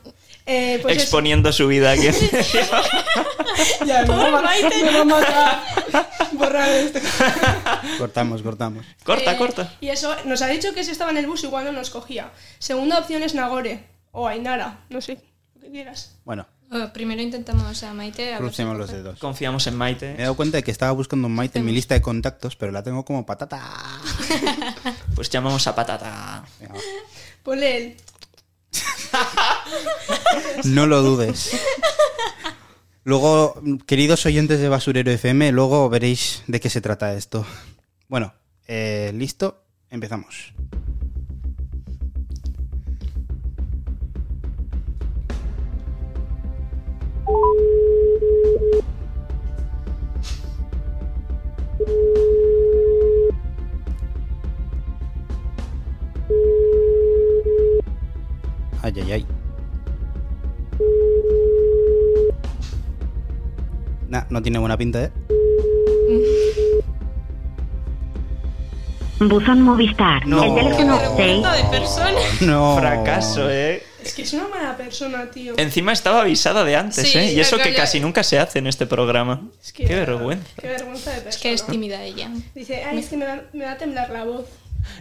eh, pues eso. Exponiendo su vida aquí. <laughs> Ya, me a matar- me va a matar. Borrar esto. Cortamos, cortamos. corta, Eh, corta. Y eso, nos ha dicho que si estaba en el bus igual no nos cogía. Segunda opción es Nagore o Ainara, no sé, lo que quieras. Bueno, Oh, primero intentamos a Maite. A crucemos los dedos. Confiamos en Me he Maite. dado cuenta de que estaba buscando un Maite en mi lista de contactos, pero la tengo como patata. <laughs> Pues llamamos a Patata. Venga. <laughs> Ponle el... <laughs> No lo dudes. Luego, queridos oyentes de Basurero FM, luego veréis de qué se trata esto. Bueno, eh, listo, empezamos. Ay, ay, ay. Nah, no tiene buena pinta, ¿eh? Buzón Movistar. No. El teléfono 6. Vergüenza de persona. No. Fracaso, ¿eh? Es que es una mala persona, tío. Encima estaba avisada de antes, Sí, ¿eh? Y eso que casi nunca se hace en este programa. Es que- Qué vergüenza. Qué vergüenza de persona. Es que es tímida ella. Dice, ay, es que me va, me va a temblar la voz.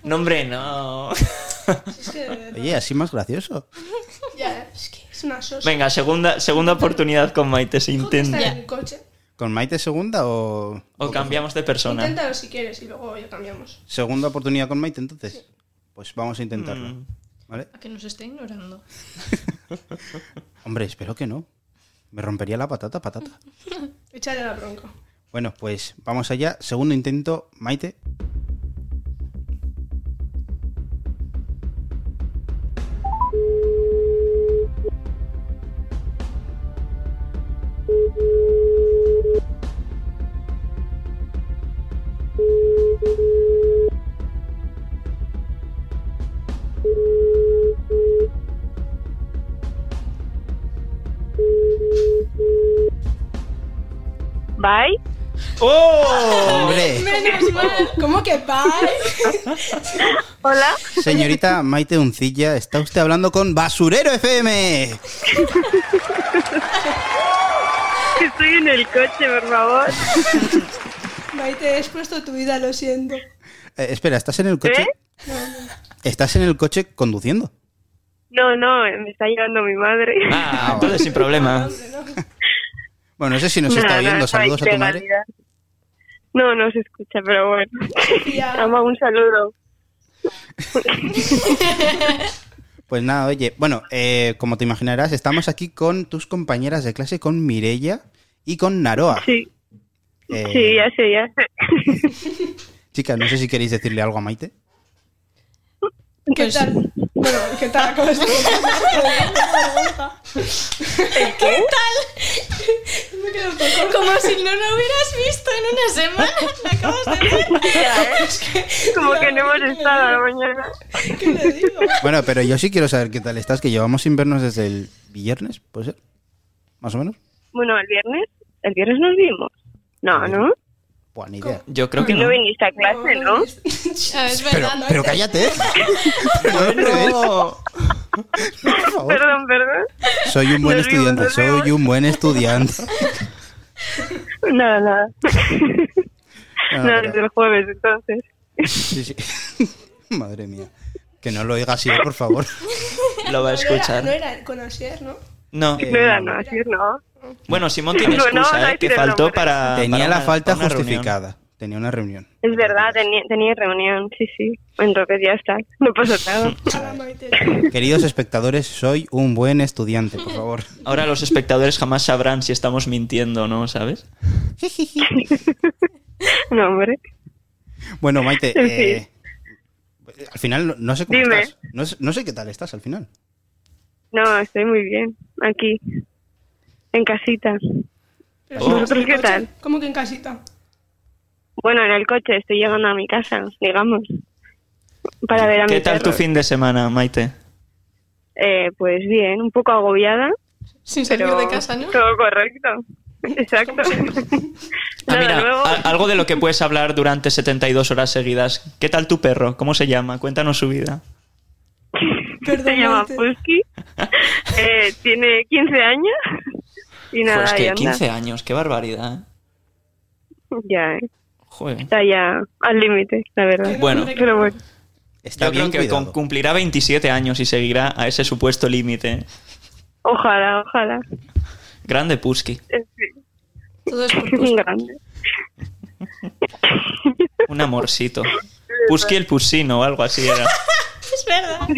No, hombre, no. Es que. Oye, así más gracioso. Ya, es que es una sosa. Venga, segunda, segunda oportunidad con Maite, se Está intenta. en el coche. ¿Con Maite segunda o...? O cambiamos de persona. Inténtalo si quieres y luego ya cambiamos. ¿Segunda oportunidad con Maite, entonces? Pues vamos a intentarlo. Mm. ¿Vale? A que nos esté ignorando. <laughs> Hombre, espero que no. Me rompería la patata, patata. <laughs> Échale la bronca. Bueno, pues vamos allá. Segundo intento, Maite. Bye. ¡Oh! Hombre. Menos mal. ¿Cómo que bye? Hola. Señorita Maite Uncilla, está usted hablando con Basurero FM. Estoy en el coche, por favor. Maite, he expuesto tu vida, lo siento. Eh, espera, ¿estás en el coche? ¿Eh? ¿Estás en el coche conduciendo? No, no, me está llevando mi madre. Ah, entonces sin problema. <laughs> Bueno, no sé si nos está oyendo. Saludos a tu madre. No, no se escucha, pero bueno. <laughs> Ama, un saludo. <laughs> Pues nada, oye, bueno, eh, como te imaginarás, estamos aquí con tus compañeras de clase, con Mirella y con Naroa. Sí, Eh, sí, ya sé, ya sé. <laughs> Chicas, no sé si queréis decirle algo a Maite. ¿Qué Pues- tal? Bueno, ¿qué tal? ¿Cómo estás? <laughs> ¿Qué? Me quedo un poco. Como si no lo hubieras visto en una semana. Lo acabas de ver. <laughs> Ya, ¿eh? Como que no hemos estado a la mañana. ¿Qué le digo? Bueno, pero yo sí quiero saber qué tal estás, que llevamos sin vernos desde el viernes, ¿puede ser? ¿Más o menos? Bueno, el viernes, el viernes nos vimos. No, ¿no? Buena idea. Yo creo que No no. viniste a clase, ¿no? Ah, es Pero, verdad, ¿no? pero cállate. <laughs> Pero no <laughs> por favor. Perdón, perdón. Soy un buen Nos vimos, estudiante, nos vimos. soy un buen estudiante. Nada, nada. No, No, <laughs> pero- desde el jueves, entonces. sí, sí. Madre mía. Que no lo oiga así, por favor. Lo va a No era, no escuchar. era con Asier, ¿no? No. Eh, No era no. Bueno, Simón tiene No, no, excusa, no ¿eh? Que faltó para. Tenía para la una- falta reunión. justificada. Tenía una reunión. Es verdad, tenía, tenía reunión, sí, sí. Entonces ya está, no pasa nada. <laughs> Queridos espectadores, soy un buen estudiante, por favor. Ahora los espectadores jamás sabrán si estamos mintiendo o no, ¿sabes? <laughs> No, hombre. Bueno, Maite, eh, al final no, no sé cómo Dime. estás. No, sé- no sé qué tal estás al final. No, estoy muy bien. Aquí. En casita. Pero Oh. ¿Vosotros qué tal? ¿Cómo que en casita? Bueno, en el coche estoy llegando a mi casa, digamos. Para ver a mi ¿Qué tal tu fin de semana, Maite? Eh, pues bien, un poco agobiada, Sin salir pero de casa, ¿no? todo correcto. Exacto. <laughs> <laughs> Ah, mira, algo de lo que puedes hablar durante 72 horas seguidas. ¿Qué tal tu perro? ¿Cómo se llama? Cuéntanos su vida. <laughs> Perdón, Se llama. Pusky. <laughs> Eh, tiene 15 años. Y nada, Joder, es ahí que anda. 15 años, qué barbaridad. ¿eh? Ya, eh. Joder. está ya al límite, la verdad. Bueno. Pero bueno. Está Yo bien creo que cuidado. cumplirá 27 años y seguirá a ese supuesto límite. Ojalá, ojalá. Grande Pusky. En fin, Todo es por un Pusky. <laughs> grande. Un amorcito. <laughs> Pusky el Pusino o algo así era. Es verdad. <laughs>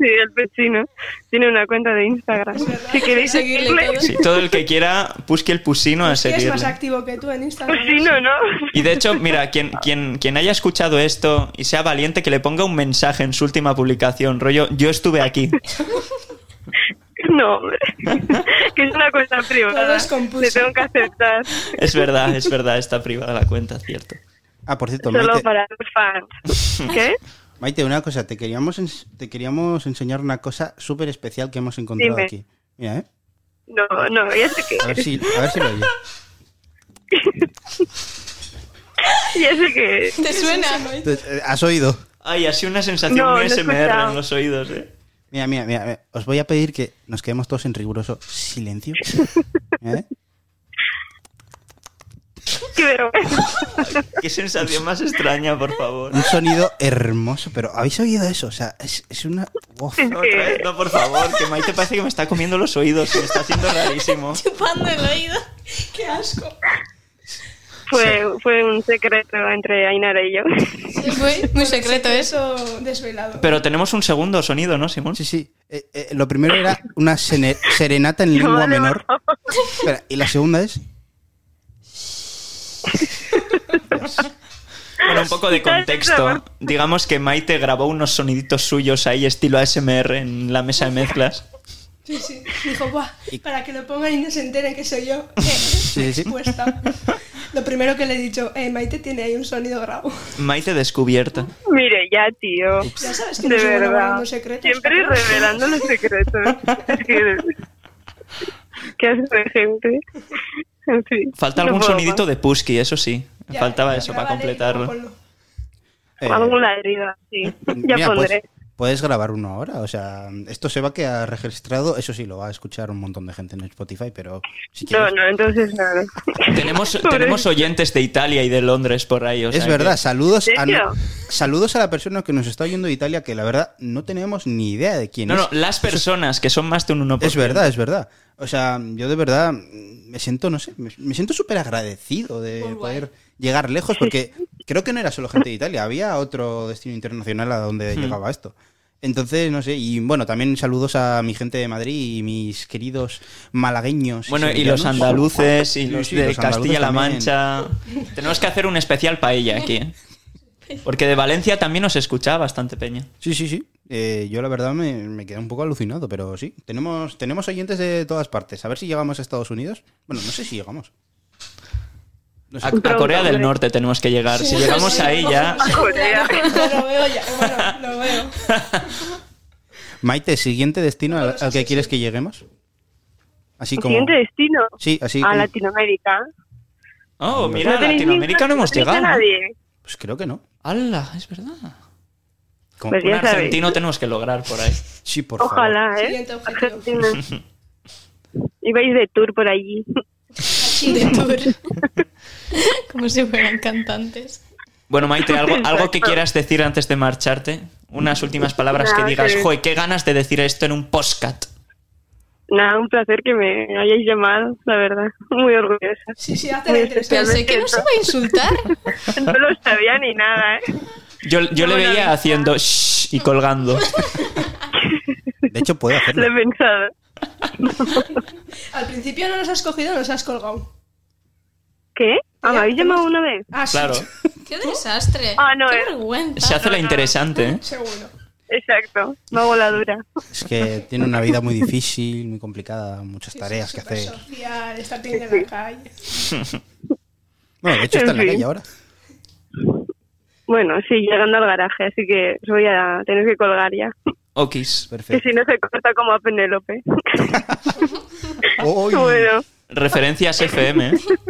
Sí, el vecino. Tiene una cuenta de Instagram. Si queréis Seguirle seguirle, todo. Sí, todo el que quiera, Pusky el Pusino a Es que es más seguirle. activo que tú en Instagram. Pusino, ¿no? Y de hecho, mira, quien, quien, quien haya escuchado esto y sea valiente, que le ponga un mensaje en su última publicación, rollo, yo estuve aquí. <laughs> No, hombre. <laughs> Que es una cuenta privada. Le tengo que aceptar. Es verdad, es verdad, está privada la cuenta, cierto. Ah, por cierto, Solo Maite, para los fans. ¿Qué? Maite, una cosa, te queríamos, ens- te queríamos enseñar una cosa súper especial que hemos encontrado Dime. aquí. Mira, ¿eh? No, no, ya sé que. A ver si, a ver si lo oyes. <laughs> Ya sé que. ¿Te suena? Eh, ¿Has oído? Ay, así una sensación No, muy no SMR en los oídos, eh. Mira, mira, mira. Os voy a pedir que nos quedemos todos en riguroso silencio. Mira, <laughs> ¿eh? <laughs> Qué vergüenza. Qué sensación más extraña, por favor. Un sonido hermoso, pero ¿habéis oído eso? O sea, es, es una... Uf. No, vez, no, por favor, que Maite parece que me está comiendo los oídos, me está haciendo rarísimo. <laughs> Chupando el oído. ¡Qué asco! Fue, fue un secreto entre Ainara y yo. Muy, muy secreto eso. Desvelado. Pero tenemos un segundo sonido, ¿no, Simón? Sí, sí. Eh, eh, lo primero era una serenata en <laughs> lengua menor. Espera, y la segunda es... <laughs> Bueno, un poco de contexto. Digamos que Maite grabó unos soniditos suyos ahí, estilo ASMR, en la mesa de mezclas. Sí, sí. Dijo, Buah, para que lo pongan y no se enteren que soy yo. <laughs> Eh, sí, sí. expuesta. Lo primero que le he dicho, eh, Maite tiene ahí un sonido grabo. Maite descubierta. Mire, ya, tío. Ya sabes que De no verdad. secretos. Siempre Carlos. revelando los secretos. Es <laughs> que. ¿Qué hace de gente? <laughs> Falta no algún puedo sonidito de Pusky, eso sí. Me Ya, Faltaba ya, eso para completarlo. Eh, más. Algún ladrido, sí. Ya mira, pondré. pues, puedes grabar uno ahora. O sea, esto se va a quedar registrado. Eso sí, lo va a escuchar un montón de gente en Spotify, pero si No, quieres. no, entonces nada. Tenemos, <laughs> tenemos oyentes de Italia y de Londres por ahí. o es sea verdad, que- saludos a, saludos a la persona que nos está oyendo de Italia, que la verdad no tenemos ni idea de quién No, es. no, las personas, que son más de un 1%. Es verdad, es verdad. O sea, yo de verdad me siento, no sé, me, siento súper agradecido de Muy guay. poder llegar lejos, porque creo que no era solo gente de Italia, había otro destino internacional a donde <laughs> Hmm. llegaba esto. Entonces, no sé, y bueno, también saludos a mi gente de Madrid y mis queridos malagueños. Bueno, y los andaluces y los sí, de Castilla-La. Mancha. Tenemos que hacer un especial paella aquí. ¿eh? Porque de Valencia también nos escucha bastante peña. Sí, sí, sí. Eh, yo la verdad me, me quedé un poco alucinado, pero sí. Tenemos, tenemos oyentes de todas partes. A ver si llegamos a Estados Unidos. Bueno, no sé si llegamos. A, a Corea del. Norte tenemos que llegar. Si llegamos ahí ya... Corea. <laughs> lo veo ya, bueno, lo veo. <laughs> Maite, siguiente destino al, al que quieres que lleguemos. Así como. Siguiente destino. Sí, así A Latinoamérica. Oh, mira, a Latinoamérica no hemos llegado. ¿no? nadie. Pues creo que no. ¡Hala! Es verdad. Como- Pues Un argentino tenemos que lograr por ahí. Sí, por favor. Ojalá, ¿eh? Argentina. <laughs> Ibais de tour por allí. de tour. <laughs> Como si fueran cantantes. Bueno, Maite, ¿algo, <laughs> algo que quieras decir antes de marcharte? Unas últimas palabras que digas, que- joder, qué ganas de decir esto en un postcat. Nada, un placer que me hayáis llamado, la verdad. <laughs> Muy orgullosa. Sí, sí, interesante. Pensé que nos iba a insultar. No lo sabía ni nada, ¿eh? Yo, yo le No, veía no. haciendo shh y colgando. De hecho, puede Lo hacerlo. he pensado. Al principio no nos has cogido, nos has colgado. ¿Qué? Ah, ¿me habéis llamado una vez? Ah, sí, Claro. ¡Qué desastre! Ah, no, ¡Qué eh. vergüenza! Se hace la interesante, ¿eh? seguro. Exacto. Me hago la dura. Es que tiene una vida muy difícil, muy complicada, muchas tareas que hacer. social, estar en la calle. Bueno, de hecho está en la fin. calle ahora. Bueno, sí, llegando al garaje, así que os voy a tener que colgar ya. Okis. Que Perfecto. si no se corta como a Penélope. <laughs> Bueno, Referencias FM, ¿eh? <laughs>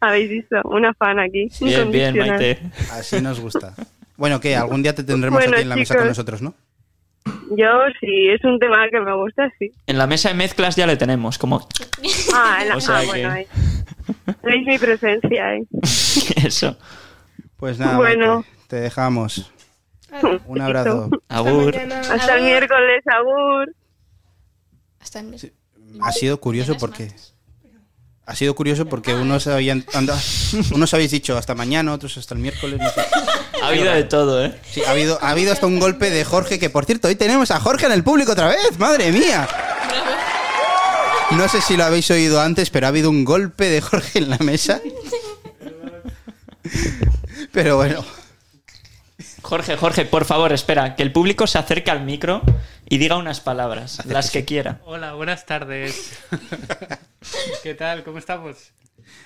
habéis visto, una fan aquí. Bien, bien. Maite. Así nos gusta. Bueno, que algún día te tendremos Bueno, aquí en la mesa con nosotros, ¿no? Yo, si es un tema que me gusta, sí. En la mesa de mezclas ya le tenemos, como Ah, en la, <laughs> O sea ah, que- bueno, ahí. Veis mi presencia ahí. <laughs> eso. Pues nada, Bueno. Maite, te dejamos. Un abrazo. Agur. Hasta el miércoles, Agur. Hasta en- Ha sido curioso porque. Ha sido curioso porque unos habían anda- <laughs> unos habéis dicho hasta mañana, otros hasta el miércoles. no sé. Ha habido de todo, ¿eh? Sí, ha habido ha habido hasta un golpe de Jorge que por cierto hoy tenemos a Jorge en el público otra vez, madre mía. No sé si lo habéis oído antes, pero ha habido un golpe de Jorge en la mesa. Pero bueno, Jorge, Jorge, por favor, espera, que el público se acerque al micro y diga unas palabras, las que quiera. Hola, buenas tardes. <laughs> ¿Qué tal? ¿Cómo estamos?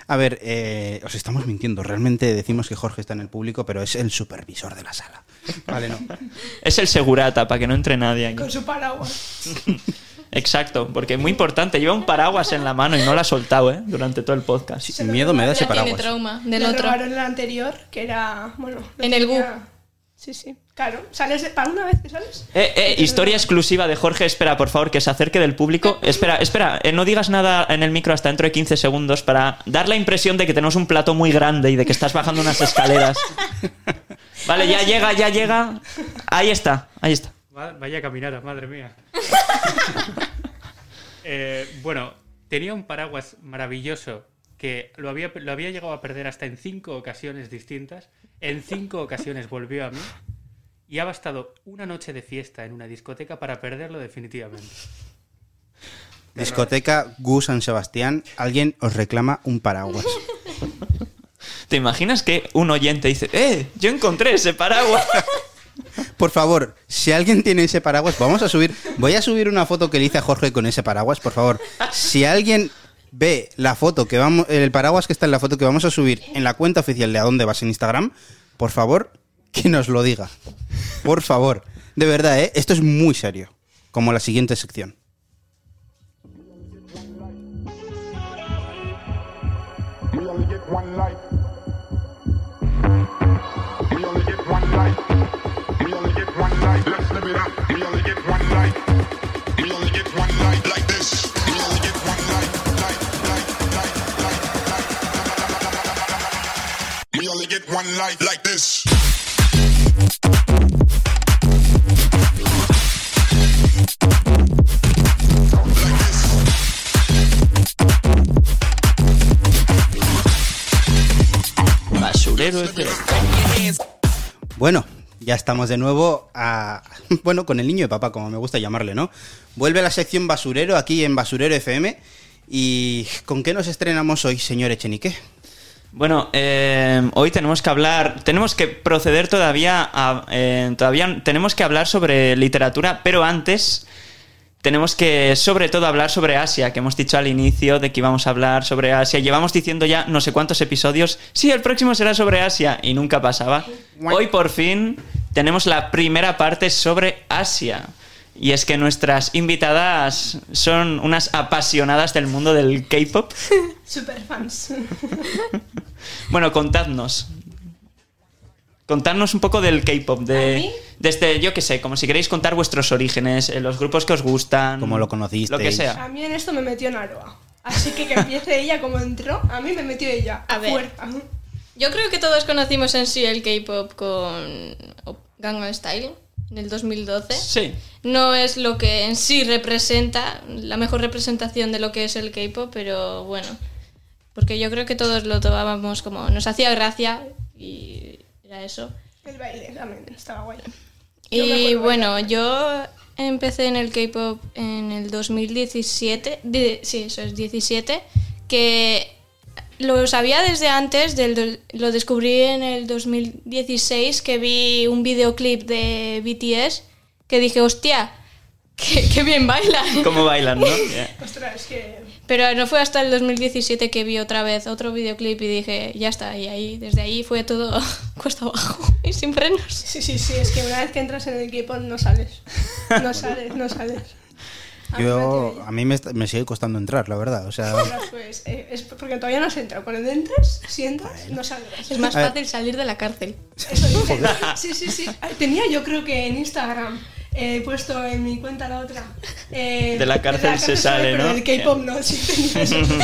a ver, eh, os estamos mintiendo. Realmente decimos que Jorge está en el público, pero es el supervisor de la sala. Vale, no. <laughs> Es el segurata, para que no entre nadie aquí. Con su paraguas. <laughs> Exacto, porque es muy importante. Lleva un paraguas en la mano y no lo ha soltado, ¿eh? Durante todo el podcast. Sin miedo me da ese Ya tiene paraguas. trauma del Le otro. robaron el anterior, que era, bueno... En el tenía- Sí, sí, claro. ¿Sales para una vez que sales? Eh, eh, historia exclusiva de Jorge. Espera, por favor, que se acerque del público. Espera, espera, eh, no digas nada en el micro hasta dentro de 15 segundos para dar la impresión de que tenemos un plato muy grande y de que estás bajando unas escaleras. <laughs> Vale, ya llega, ya llega. Ahí está, ahí está. Va- Vaya caminada, madre mía. <laughs> Eh, bueno, tenía un paraguas maravilloso que lo había, lo había llegado a perder hasta en cinco ocasiones distintas. En cinco ocasiones volvió a mí. Y ha bastado una noche de fiesta en una discoteca para perderlo definitivamente. <laughs> Discoteca Gus San Sebastián, alguien os reclama un paraguas. <laughs> ¿Te imaginas que un oyente dice, eh, yo encontré ese paraguas? <laughs> Por favor, si alguien tiene ese paraguas, vamos a subir. Voy a subir una foto que le hice a Jorge con ese paraguas, por favor. Si alguien ve la foto que vamos, el paraguas que está en la foto que vamos a subir en la cuenta oficial de a dónde vas en Instagram, por favor, que nos lo diga. Por favor. De verdad, ¿eh? Esto es muy serio. Como la siguiente sección. Bueno, ya estamos de nuevo a... <laughs> Bueno, con el niño de papá, como me gusta llamarle, ¿no? Vuelve la sección basurero aquí en Basurero FM. ¿Y con qué nos estrenamos hoy, señor Echenique? Bueno, eh, hoy tenemos que hablar, tenemos que proceder todavía a, eh, todavía tenemos que hablar sobre literatura, pero antes tenemos que sobre todo hablar sobre Asia, que hemos dicho al inicio de que íbamos a hablar sobre Asia. Llevamos diciendo ya no sé cuántos episodios, sí, el próximo será sobre Asia y nunca pasaba. Hoy por fin tenemos la primera parte sobre Asia. Y es que nuestras invitadas son unas apasionadas del mundo del K-pop. <laughs> Super fans. Bueno, contadnos. Contadnos un poco del K-pop, ¿A de, mí? desde, yo qué sé, como si queréis contar vuestros orígenes, eh, los grupos que os gustan. ¿Cómo lo conocisteis? Lo que A sea. mí en esto me metió Naroa. Así que que empiece <laughs> ella como entró, a mí me metió ella. A ver. fuerza. Yo creo que todos conocimos en sí el K-pop con Gangnam Style en el 2012. Sí. No es lo que en sí representa, la mejor representación de lo que es el K-pop, pero bueno. Porque yo creo que todos lo tomábamos como. Nos hacía gracia y era eso. El baile también estaba guay. Yo Y bueno, bailar. yo empecé en el K-pop en el 2017, de- sí, eso es 17, que lo sabía desde antes, del, lo descubrí en el 2016, que vi un videoclip de BTS, que dije, hostia, qué, qué bien bailan. <laughs> ¿Cómo bailan, no? <laughs> Yeah. Ostras, es que. Pero no fue hasta el 2017 que vi otra vez otro videoclip y dije, ya está, y ahí, desde ahí fue todo <laughs> cuesta abajo y sin frenos. Sí, sí, sí, es que una vez que entras en el equipo no sales. No <laughs> sales, no sales. A mí me Yo, a mí me, me sigue costando entrar, la verdad. O sea. Ostras, pues, eh, es porque todavía no has entrado. Cuando entres, si entras, no saldrás. Es más fácil salir de la cárcel. Eso dice. Sí, sí, sí. Tenía yo creo que en Instagram eh, puesto en mi cuenta la otra. eh, De la cárcel se sale, ¿no? del K-pop no, sí tenía eso. <laughs>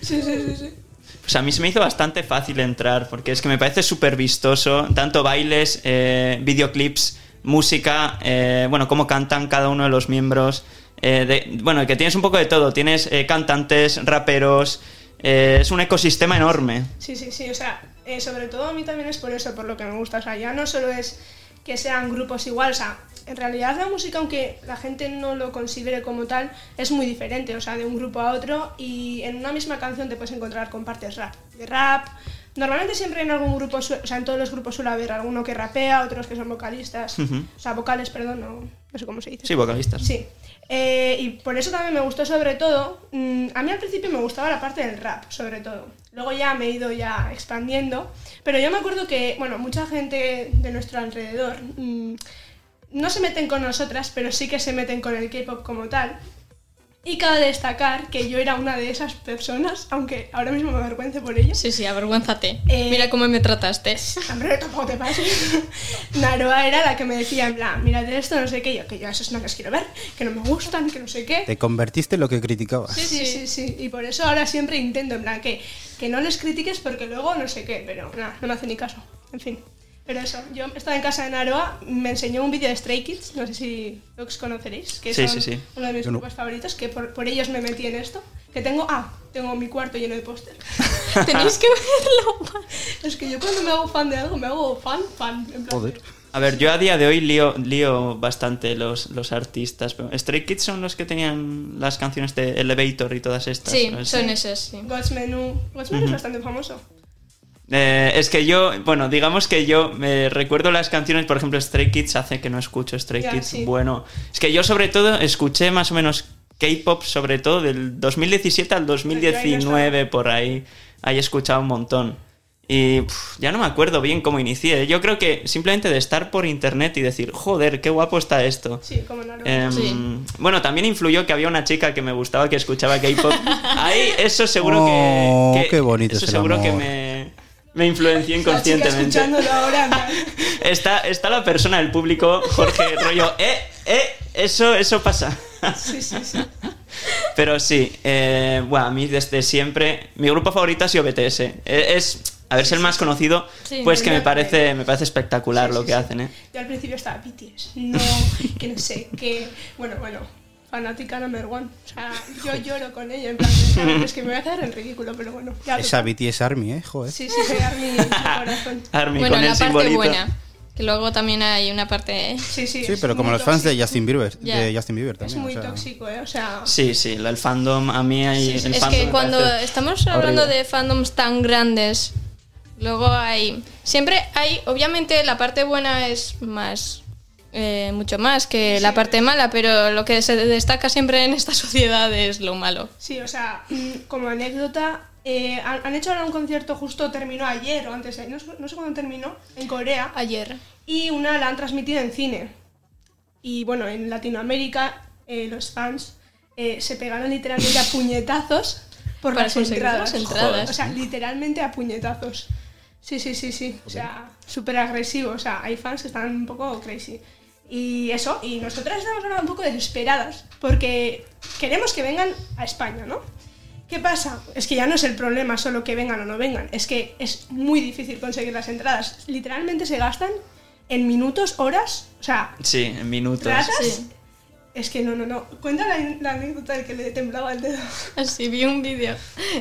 Sí, sí, sí, sí. Pues a mí se me hizo bastante fácil entrar, porque es que me parece súper vistoso, tanto bailes, eh, videoclips, música, eh, bueno, cómo cantan cada uno de los miembros. eh, de- bueno, que tienes un poco de todo, tienes eh, cantantes, raperos, eh, es un ecosistema enorme. Sí, sí, sí, o sea, eh, sobre todo a mí también es por eso, por lo que me gusta, o sea, ya no solo es que sean grupos igual, o sea, en realidad la música, aunque la gente no lo considere como tal, es muy diferente, o sea, de un grupo a otro y en una misma canción te puedes encontrar con partes rap, rap. Normalmente siempre en algún grupo, o sea, en todos los grupos suele haber alguno que rapea, otros que son vocalistas, o sea, vocales, perdón, no, no sé cómo se dice. Sí, vocalistas. Sí. Eh, y por eso también me gustó sobre todo, mm, a mí al principio me gustaba la parte del rap, sobre todo. Luego ya me he ido ya expandiendo, pero yo me acuerdo que, bueno, mucha gente de nuestro alrededor mm, no se meten con nosotras, pero sí que se meten con el K-pop como tal. Y cabe destacar que yo era una de esas personas, aunque ahora mismo me avergüence por ello. Sí, sí, avergüénzate. Eh, Mira cómo me trataste. <laughs> Hombre, tampoco te pases. <laughs> Naroa era la que me decía, en plan, mírate esto, no sé qué, yo que yo esos no los quiero ver, que no me gustan, que no sé qué. te convertiste en lo que criticabas. Sí, sí, sí, sí. Y por eso ahora siempre intento, en plan, que, que no les critiques porque luego no sé qué, pero nada, no me hace ni caso. En fin. Pero eso, yo estaba en casa de Naroa, me enseñó un vídeo de Stray Kids, no sé si los conoceréis, que Sí, son sí, sí. uno de mis no. grupos favoritos, que por, por ellos me metí en esto. Que tengo, ah, tengo mi cuarto lleno de póster. <laughs> Tenéis que verlo. es que yo cuando me hago fan de algo, me hago fan, fan. En plan, Joder. A ver, yo a día de hoy lío, lío bastante los, los artistas. pero Stray Kids son los que tenían las canciones de Elevator y todas estas. Sí, ¿no? son esos, sí. God's Menu. God's Menu es bastante famoso. Eh, es que yo, bueno, digamos que yo me recuerdo las canciones, por ejemplo, Stray Kids hace que no escucho Stray Kids. sí. Bueno, es que yo sobre todo escuché más o menos K-pop, sobre todo del 2017 al 2019, por ahí. Ahí he escuchado un montón. Y ya no me acuerdo bien cómo inicié. Yo creo que simplemente de estar por internet y decir, joder, qué guapo está esto. Sí, como no. Em, Sí. Bueno, también influyó que había una chica que me gustaba que escuchaba K-pop. <laughs> Ahí, eso seguro Oh, que, que- qué bonito Eso es el seguro que me, me influenció La chica inconscientemente. escuchándolo ahora. <laughs> Está, está la persona del público, Jorge, <laughs> rollo, eh, eh, eso, eso pasa. Sí, sí, sí. <laughs> Pero sí, eh, bueno, a mí desde siempre, mi grupo favorito ha sido BTS. Eh, Es, a ver, es el más conocido, pues que me parece, me parece espectacular lo que hacen, ¿eh? Yo al principio estaba BTS. No, que no sé, que. Bueno, bueno. Fanática number one. O sea, <laughs> yo lloro con ella. En plan, de, es que me voy a quedar en ridículo, pero bueno. Ya Esa. BTS Army, ¿eh? Joder. Sí, sí, soy Army en mi corazón. <laughs> Army Bueno, con la el parte simbolito. buena. Que luego también hay una parte... Sí, sí. Sí, es pero como muy los fans de. Justin Bieber, de Justin Bieber Es también. muy o sea, tóxico, ¿eh? O sea. Sí, sí, el fandom, a mí hay... Sí, sí. el Es que cuando estamos hablando horrible. de fandoms tan grandes, luego hay... Siempre hay, obviamente la parte buena es más... eh, mucho más que la parte mala, pero lo que se destaca siempre en esta <laughs> sociedad es lo malo. Sí, o sea, mm, como anécdota, eh, han, han hecho ahora un concierto justo terminó ayer o antes, de- no, sé- no sé cuándo terminó, en Corea, Ayer. y una la han transmitido en cine. Y bueno, en Latinoamérica eh, los fans eh, se pegaron literalmente a <laughs> puñetazos por Para las entradas. las entradas. O sea, literalmente a puñetazos. Sí, sí, sí, sí. O sea, súper agresivo. O sea, hay fans que están un poco crazy. Y eso, y nosotras estamos ahora un poco desesperadas porque queremos que vengan a España, ¿no? ¿Qué pasa? Es que ya no es el problema solo que vengan o no vengan, es que es muy difícil conseguir las entradas. Literalmente se gastan en minutos, horas, o sea, Sí, en minutos. ¿tratas? Sí. Es que no, no, no. Cuenta la, la anécdota de que le temblaba el dedo. Así vi un vídeo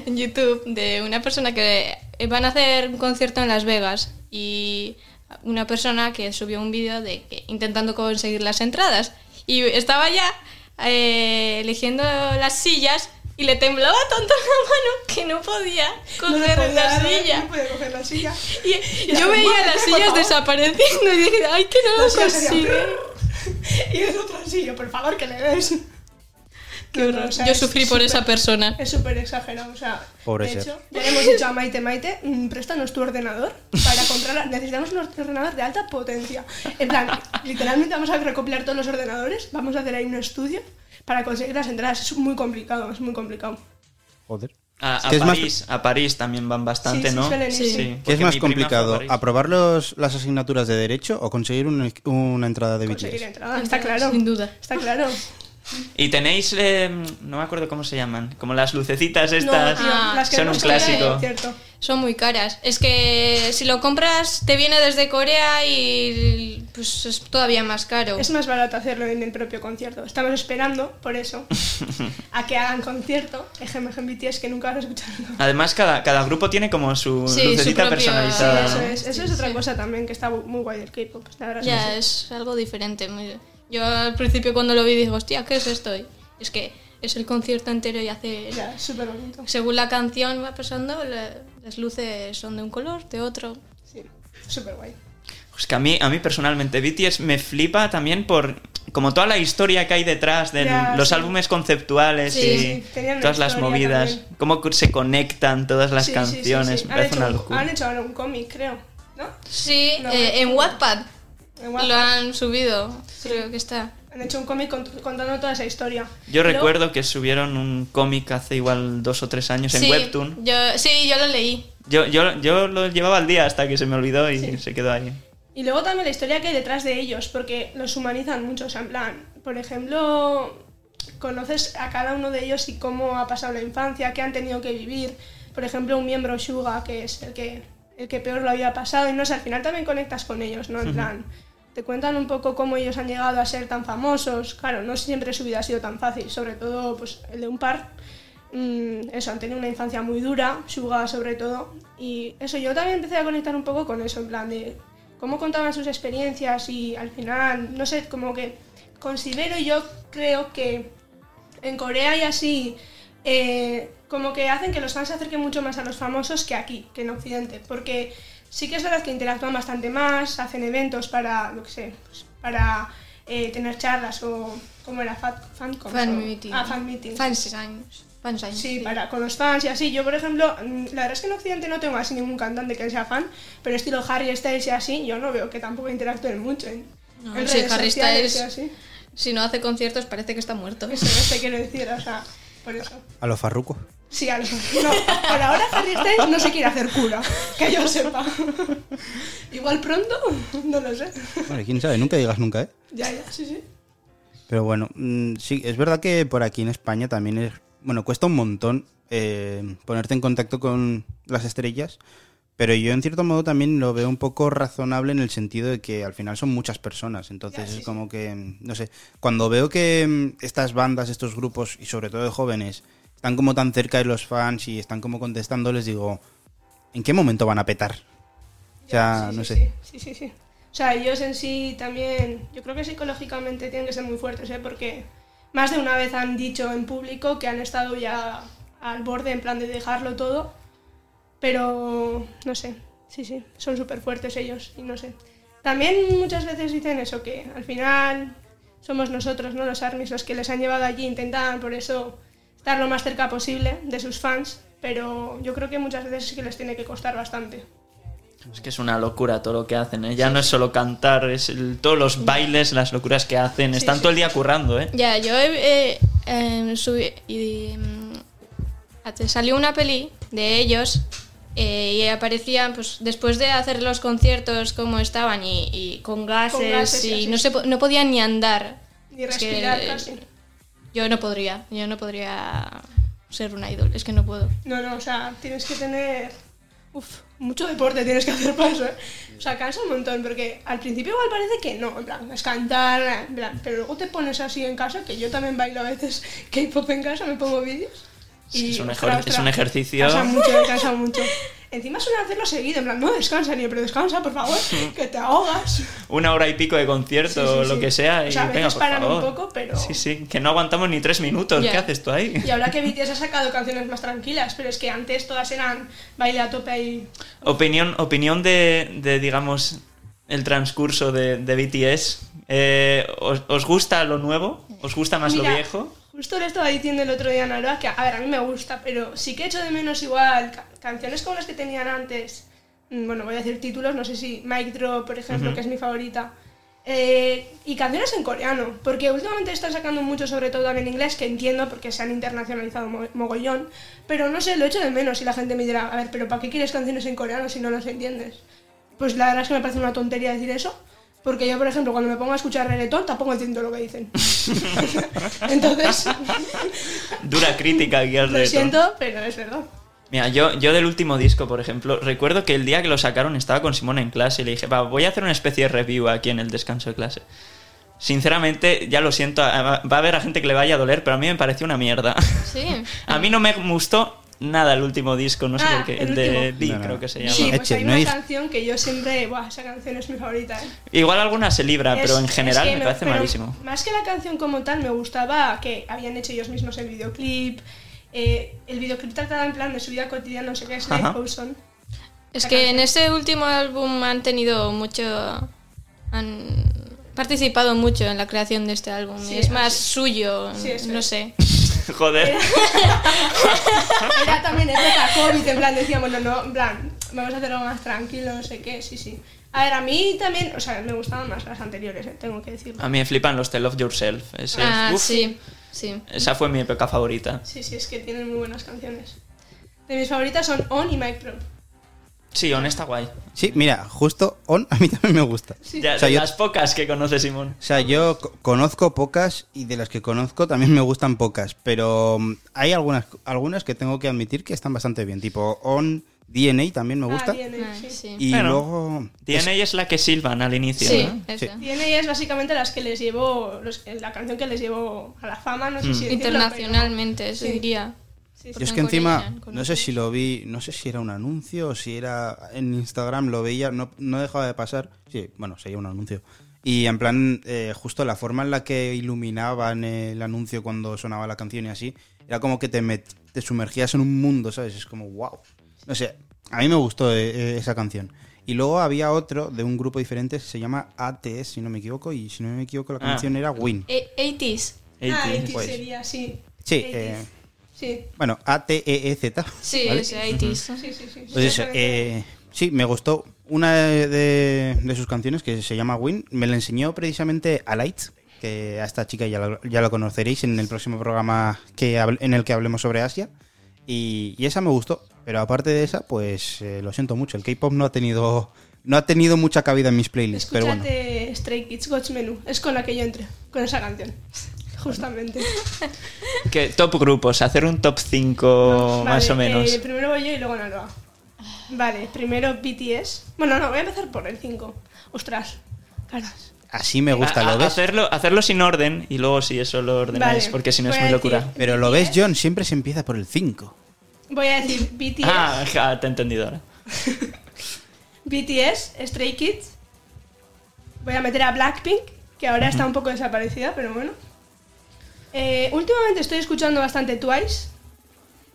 en YouTube de una persona que van a hacer un concierto en Las Vegas y una persona que subió un vídeo de que intentando conseguir las entradas y estaba ya eh, eligiendo las sillas y le temblaba tanto <laughs> la mano que no podía No coger podía la dar, silla. No podía coger la silla. Y yo veía madre, las sillas desapareciendo y dije, ay, que no lo silla consigue. <laughs> Y otro así, yo, por favor, que le des. Qué No, horror. o sea, Yo es sufrí por esa persona. Es súper exagerado, o sea, Pobre de ser. hecho, ya le hemos dicho a Maite, Maite, mm, préstanos tu ordenador para comprar, necesitamos un ordenador de alta potencia. En plan, literalmente vamos a recopilar todos los ordenadores, vamos a hacer ahí un estudio para conseguir las entradas. Es muy complicado, es muy complicado. Joder. A, a ¿Qué es más- París, a París también van bastante, Sí, sí, ¿no? suelen ir, sí. Sí. ¿Qué es más complicado? ¿Aprobar los, las asignaturas de derecho o conseguir un- una entrada de Conseguir BTS? entradas, está claro. Sin duda. Está claro. <laughs> Y tenéis, eh, no me acuerdo cómo se llaman, como las lucecitas No, estas. tío, Ah, las que son no un en clásico. Son muy caras. Es que si lo compras te viene desde Corea y pues es todavía más caro. Es más barato hacerlo en el propio concierto. Estamos esperando, por eso, <laughs> a que hagan concierto. Ejem, ejem, BTS, que nunca has escuchado. Además, cada, cada grupo tiene como su Sí, su lucecita Sí, personalizada. eso es, eso es Sí, otra sí. cosa también que está muy guay del K-pop. Ya, es algo diferente. muy- Yo al principio cuando lo vi digo, hostia, ¿qué es esto? Y es que es el concierto entero y hace... Ya, súper bonito. Según la canción va pasando, la- las luces son de un color, de otro. Sí, súper guay. Pues que a mí, a mí personalmente BTS me flipa también por como toda la historia que hay detrás de Ya, los sí. álbumes conceptuales Sí, y sí, todas las movidas, también. cómo se conectan todas las Sí, sí, sí, canciones, sí. me Han, parece hecho, una locura. han hecho ahora un cómic, creo. ¿No? Sí, No, eh, no. En Wattpad. Lo han subido, creo que está. Han hecho un cómic cont- contando toda esa historia. Yo Pero- recuerdo que subieron un cómic hace igual dos o tres años en sí, Webtoon. Yo, sí, yo lo leí. Yo, yo, yo lo llevaba al día hasta que se me olvidó y Sí. se quedó ahí. Y luego también la historia que hay detrás de ellos, porque los humanizan mucho. O sea, en plan, por ejemplo, conoces a cada uno de ellos y cómo ha pasado la infancia, qué han tenido que vivir. Por ejemplo, un miembro Suga, que es el que, el que peor lo había pasado, y no sé, al final también conectas con ellos, ¿no? En plan, te cuentan un poco cómo ellos han llegado a ser tan famosos. Claro, no siempre su vida ha sido tan fácil, sobre todo pues, el de un par. mm, eso, han tenido una infancia muy dura, Suga sobre todo. Y eso, yo también empecé a conectar un poco con eso, en plan de cómo contaban sus experiencias y al final, no sé, como que considero yo creo que en Corea y así, eh, como que hacen que los fans se acerquen mucho más a los famosos que aquí, que en Occidente, porque sí que es verdad que interactúan bastante más, hacen eventos para, lo que sé, pues, para eh, tener charlas o como era fan, Fan o- meeting. Ah, fan meeting. Fan signs. Fansign, Sí, sí. para con los fans y así. Yo, por ejemplo, mm, la verdad es que en Occidente no tengo así ningún cantante que sea fan, pero estilo Harry Styles y así, yo no veo que tampoco interactúen mucho en, No, en sí, redes Harry Styles- así. Si no hace conciertos parece que está muerto. Eso no te quiero decir, o sea, por eso. A lo farruco. Sí, a lo- no, por ahora Harry Styles no se quiere hacer cura, que yo sepa. Igual pronto, no lo sé. Bueno, quién sabe, nunca digas nunca, ¿eh? Ya, ya, sí, sí. Pero bueno, mm, sí, es verdad que por aquí en España también es. Bueno, cuesta un montón eh, ponerte en contacto con las estrellas, pero yo en cierto modo también lo veo un poco razonable en el sentido de que al final son muchas personas. Entonces sí, es como que, no sé, cuando veo que mm, estas bandas, estos grupos, y sobre todo de jóvenes, están como tan cerca de los fans y están como contestando, les digo, ¿en qué momento van a petar? O sea, Sí, no sí, sé. Sí, sí, sí, sí. O sea, ellos en sí también, yo creo que psicológicamente tienen que ser muy fuertes, ¿eh? Porque más de una vez han dicho en público que han estado ya al borde, en plan de dejarlo todo. Pero, no sé, sí, sí, son súper fuertes ellos y no sé. También muchas veces dicen eso, que al final somos nosotros, ¿no? Los armies los que les han llevado allí, intentan por eso estar lo más cerca posible de sus fans, pero yo creo que muchas veces sí que les tiene que costar bastante. Es que es una locura todo lo que hacen, ¿eh? Ya no es solo cantar, es el- todos los bailes, las locuras que hacen. Sí, Están sí. todo el día currando, ¿eh? Ya, yo eh, eh, subí- y, te salió una peli de ellos eh, y aparecían pues después de hacer los conciertos como estaban y, y con gases, Con gases y y no se no podían ni andar. Ni Es que, respirar casi. Yo no podría, yo no podría ser una idol, es que no puedo. No, no, o sea, tienes que tener. Uf, mucho deporte tienes que hacer para eso, ¿eh? O sea, cansa un montón, porque al principio igual parece que no, en plan, es cantar, en plan, pero luego te pones así en casa, que yo también bailo a veces K-pop en casa, me pongo vídeos. Sí, es un ostras, ostras, es un ejercicio. Cansa mucho, cansa <laughs> mucho. Encima suelen hacerlo seguido, en plan, no descansa ni, pero descansa, por favor, <laughs> que te ahogas. Una hora y pico de concierto Sí, sí, o lo sí. que sea. O Y sea, a venga, veces por paran un favor. poco, pero- Sí, sí, que no aguantamos ni tres minutos. Ya. ¿Qué haces tú ahí? Y ahora que <laughs> BTS ha sacado canciones más tranquilas, pero es que antes todas eran baile a tope y Opinión, opinión de, de, digamos, el transcurso de, de BTS. Eh, ¿os, os gusta lo nuevo? ¿Os gusta más lo Mira, viejo? Justo le estaba diciendo el otro día a Nora que, a ver, a mí me gusta, pero sí que echo de menos igual ca- canciones como las que tenían antes. Mm, Bueno, voy a decir títulos, no sé si Mic Drop, por ejemplo, que es mi favorita. Eh, y canciones en coreano, porque últimamente están sacando mucho, sobre todo en inglés, que entiendo porque se han internacionalizado mo- mogollón, pero no sé, lo echo de menos y la gente me dirá, a ver, pero ¿para qué quieres canciones en coreano si no las entiendes? Pues la verdad es que me parece una tontería decir eso, porque yo, por ejemplo, cuando me pongo a escuchar reggaetón, tampoco entiendo lo que dicen. <laughs> Entonces, <laughs> Dura crítica aquí al lo siento, pero es verdad. Mira, yo, yo del último disco, por ejemplo, recuerdo que el día que lo sacaron estaba con Simón en clase y le dije, va, voy a hacer una especie de review aquí en el descanso de clase. Sinceramente, ya lo siento, va a haber a gente que le vaya a doler, pero a mí me pareció una mierda. Sí. <laughs> a mí no me gustó nada el último disco, no sé Ah, por qué, el el, de. Lee No, no. creo que se llama. Sí, pues hay no una hay- canción que yo siempre... Buah, esa canción es mi favorita, ¿eh? Igual alguna se libra, Es- pero en es general que me parece malísimo. Más que la canción como tal, me gustaba que habían hecho ellos mismos el videoclip. eh, el videoclip trataba en plan de su vida cotidiana, no sé qué es, Ajá. Life Goes On. Es que canción. en ese último álbum han tenido mucho. han participado mucho en la creación de este álbum. Sí, y es más suyo, no es. sé. <laughs> Joder. <laughs> Era también época COVID, en plan decíamos, no, no, en plan, vamos a hacer algo más tranquilo, no sé qué, sí, sí. A ver, a mí también, o sea, me gustaban más las anteriores, eh, tengo que decirlo. A mí me flipan los The Love Yourself. Ese- Ah, uf, sí, sí. Esa fue mi época favorita. Sí, sí, es que tienen muy buenas canciones. De mis favoritas son On y Mike Pro. Sí, honesta guay. Sí, mira, justo On a mí también me gusta. Sí. Ya, O sea, de yo- las pocas que conoce Simón. O sea, yo co- conozco pocas y de las que conozco también me gustan pocas, pero mm, hay algunas, algunas que tengo que admitir que están bastante bien, tipo On, DNA también me gusta. Ah, DNA, Ah, sí. sí. Y Bueno, luego... DNA es la que silban al inicio, Sí, ¿no? esa. DNA es básicamente las que les llevó, los- la canción que les llevó a la fama, no sé Mm. si Internacionalmente, se Sí. diría. Sí, es que encima, no sé si lo vi, no sé si era un anuncio o si era en Instagram, lo veía, no, no dejaba de pasar. Sí, bueno, sería un anuncio. Y en plan, eh, justo la forma en la que iluminaban el anuncio cuando sonaba la canción y así, era como que te, met- te sumergías en un mundo, ¿sabes? Es como, wow. No sé, a mí me gustó eh, eh, esa canción. Y luego había otro de un grupo diferente, se llama ATS, si no me equivoco, y si no me equivoco la Ah. canción era Win. E- 80s. Ah, 80. 80 Pues. sería, sí. Sí, 80s. eh, Sí. Bueno, A-T-E-E-Z. Sí, ¿vale? ese 80s. Sí, sí, sí. Pues eso, eh, sí, me gustó. Una de, de sus canciones, que se llama Win, me la enseñó precisamente a Light, que a esta chica ya la, ya la conoceréis en el próximo programa que en el que hablemos sobre Asia. Y, y esa me gustó. Pero aparte de esa, pues eh, lo siento mucho. El K-pop no ha tenido no ha tenido mucha cabida en mis playlists. Pero bueno, Escúchate Stray Kids Watch Menu. Es con la que yo entré, con esa canción. Justamente. <laughs> Que top grupos, hacer un top 5 más Vale, o menos. eh, primero voy yo y luego Nalba. Vale, primero BTS. Bueno, no, voy a empezar por el 5. Ostras, caras. así me gusta, A- ¿lo ves? hacerlo, hacerlo sin orden y luego si eso lo ordenáis, Vale, porque si no es muy locura. decir- Pero lo ves, John, siempre se empieza por el 5. Voy a decir BTS, Ah, ja, te he entendido ahora. <laughs> BTS, Stray Kids. Voy a meter a Blackpink, que ahora está un poco desaparecida, pero bueno. Eh, últimamente estoy escuchando bastante Twice.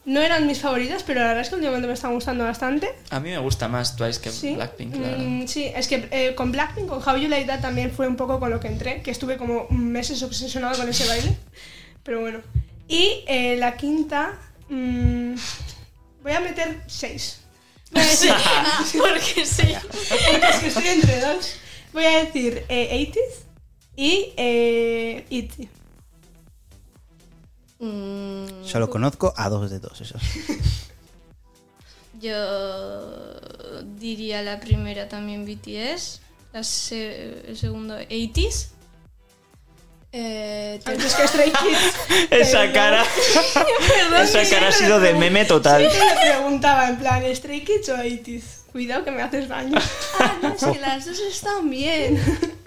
No eran mis favoritas, pero la verdad es que últimamente me están gustando bastante. A mí me gusta más Twice que Sí, Blackpink, la verdad. Mm, sí, es que eh, con Blackpink, con How You Like That también fue un poco con lo que entré, que estuve como meses obsesionado con ese baile. <laughs> Pero bueno. Y eh, la quinta, mm, voy a meter seis. Voy a decir, <laughs> <laughs> Porque sí. es que estoy entre dos. Voy a decir eh, 80s y eh, ITZY. Mm, Solo conozco a dos de dos, esos. <laughs> Yo diría la primera también BTS, la se- el segundo 80s. Eh, que Stray Kids. <laughs> Esa cara, Perdón, esa cara ha sido de meme total. Siempre me preguntaba en plan, ¿Stray Kids o 80s? Cuidado que me haces daño. ah, no, es que las dos están bien.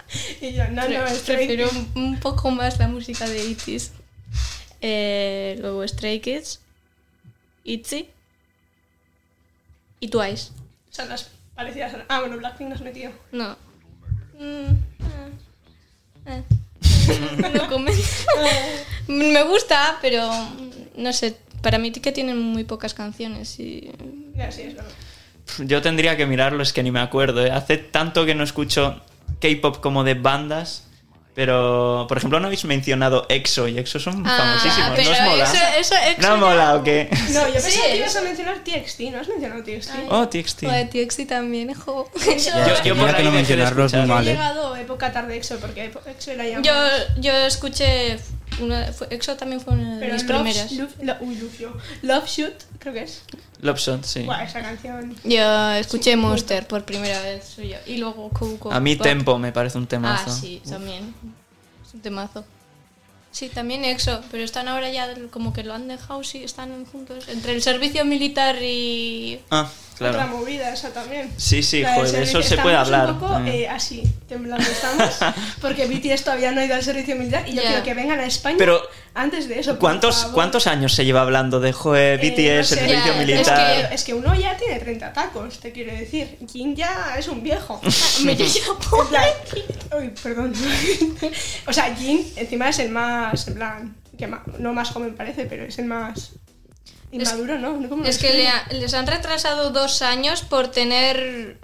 <laughs> y yo, no, no, Stray prefiero un poco más la música de 80s. Eh, luego Stray Kids, ITZY y Twice. O sea, las parecidas a... Ah, bueno, Blackpink nos metió. No. Mm, eh, eh. <laughs> No comento. Me gusta, pero no sé. Para mí que tienen muy pocas canciones y Ya, sí, es verdad. Yo tendría que mirarlo, es que ni me acuerdo. ¿eh? Hace tanto que no escucho K-pop como de bandas. Pero, por ejemplo, no habéis mencionado EXO y EXO son Ah, famosísimos. ¿No os mola? eso- eso EXO ¿No ya- mola o qué? No, yo pensé Sí, que ibas eso. a mencionar TXT, ¿no has mencionado TXT? Oh, TXT. O de TXT también, jo. <laughs> Yo, yo por Mira que ahí no mencionarlos muy escuchar. He mal, ¿eh? llegado época tarde EXO, porque EXO era ya... Yo, yo escuché. Una, fue- EXO también fue una de Pero mis Love, primeras. Love, Lo- uy, Love. Love Shoot, creo que es. Love Shot, sí. Guau, esa canción. Yo escuché Monster por primera vez. yo. Y luego Coco. A mí Pop. Tempo me parece un temazo. Ah, sí, también. Es un temazo. Sí, también EXO, pero están ahora ya como que lo han dejado, sí, están juntos. Entre el servicio militar y... Ah, Otra claro. movida esa también. Sí, sí, La joder, de eso se puede hablar. un poco también. eh, así, temblando estamos, <laughs> porque BTS todavía no ha ido al servicio militar y yo Ya. quiero que vengan a España Pero, antes de eso. ¿Cuántos, favor. ¿Cuántos años se lleva hablando de joder, Eh, BTS, no sé, el servicio es militar? Es que, es que uno ya tiene 30 tacos, te quiero decir. Jin ya es un viejo. <laughs> Me Uy, perdón. <laughs> o sea, Jin encima es el más, en plan, que ma- no más joven parece, pero es el más inmaduro, ¿no? ¿Cómo lo Es que describo? le ha- les han retrasado dos años por tener...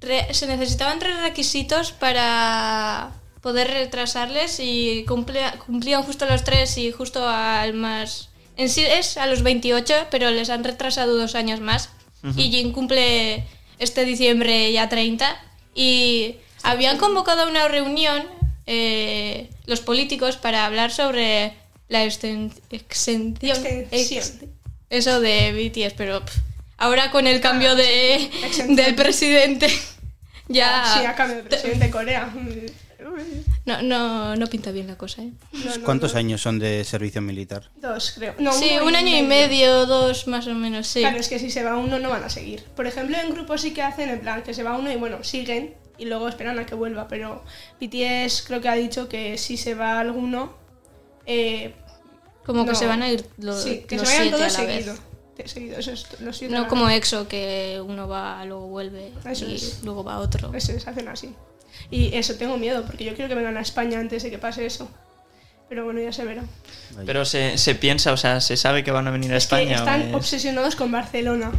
re- se necesitaban tres requisitos para poder retrasarles y cumplía- cumplían justo los tres y justo al más... En sí es a los 28, pero les han retrasado dos años más. Y Jin cumple este diciembre ya 30. Y habían convocado a una reunión eh, los políticos para hablar sobre la exten- exención, ex- eso de BTS, pero pff, ahora con el cambio de, Exención. del presidente <laughs> ya Sí, a cambio de presidente de Corea. no, no, no pinta bien la cosa. ¿eh? No, no, ¿Cuántos no. años son de servicio militar? Dos, creo. No, sí, un año y medio, dos más o menos, sí. Claro, es que si se va uno no van a seguir. Por ejemplo, en grupos sí que hacen en plan que se va uno y bueno, siguen y luego esperan a que vuelva. Pero BTS creo que ha dicho que si se va alguno, eh, Como que se van a ir lo- sí, que los se vayan siete a todos la seguido. vez. Te- seguido, eso es, los siete a No como vez. EXO, que uno va, luego vuelve Eso y es. luego va otro. Eso es, hacen así. Y eso, tengo miedo porque yo quiero que vengan a España antes de que pase eso. Pero bueno, ya se verá. Pero se, se piensa, o sea, se sabe que van a venir a Es España. ¿o están es- obsesionados con Barcelona.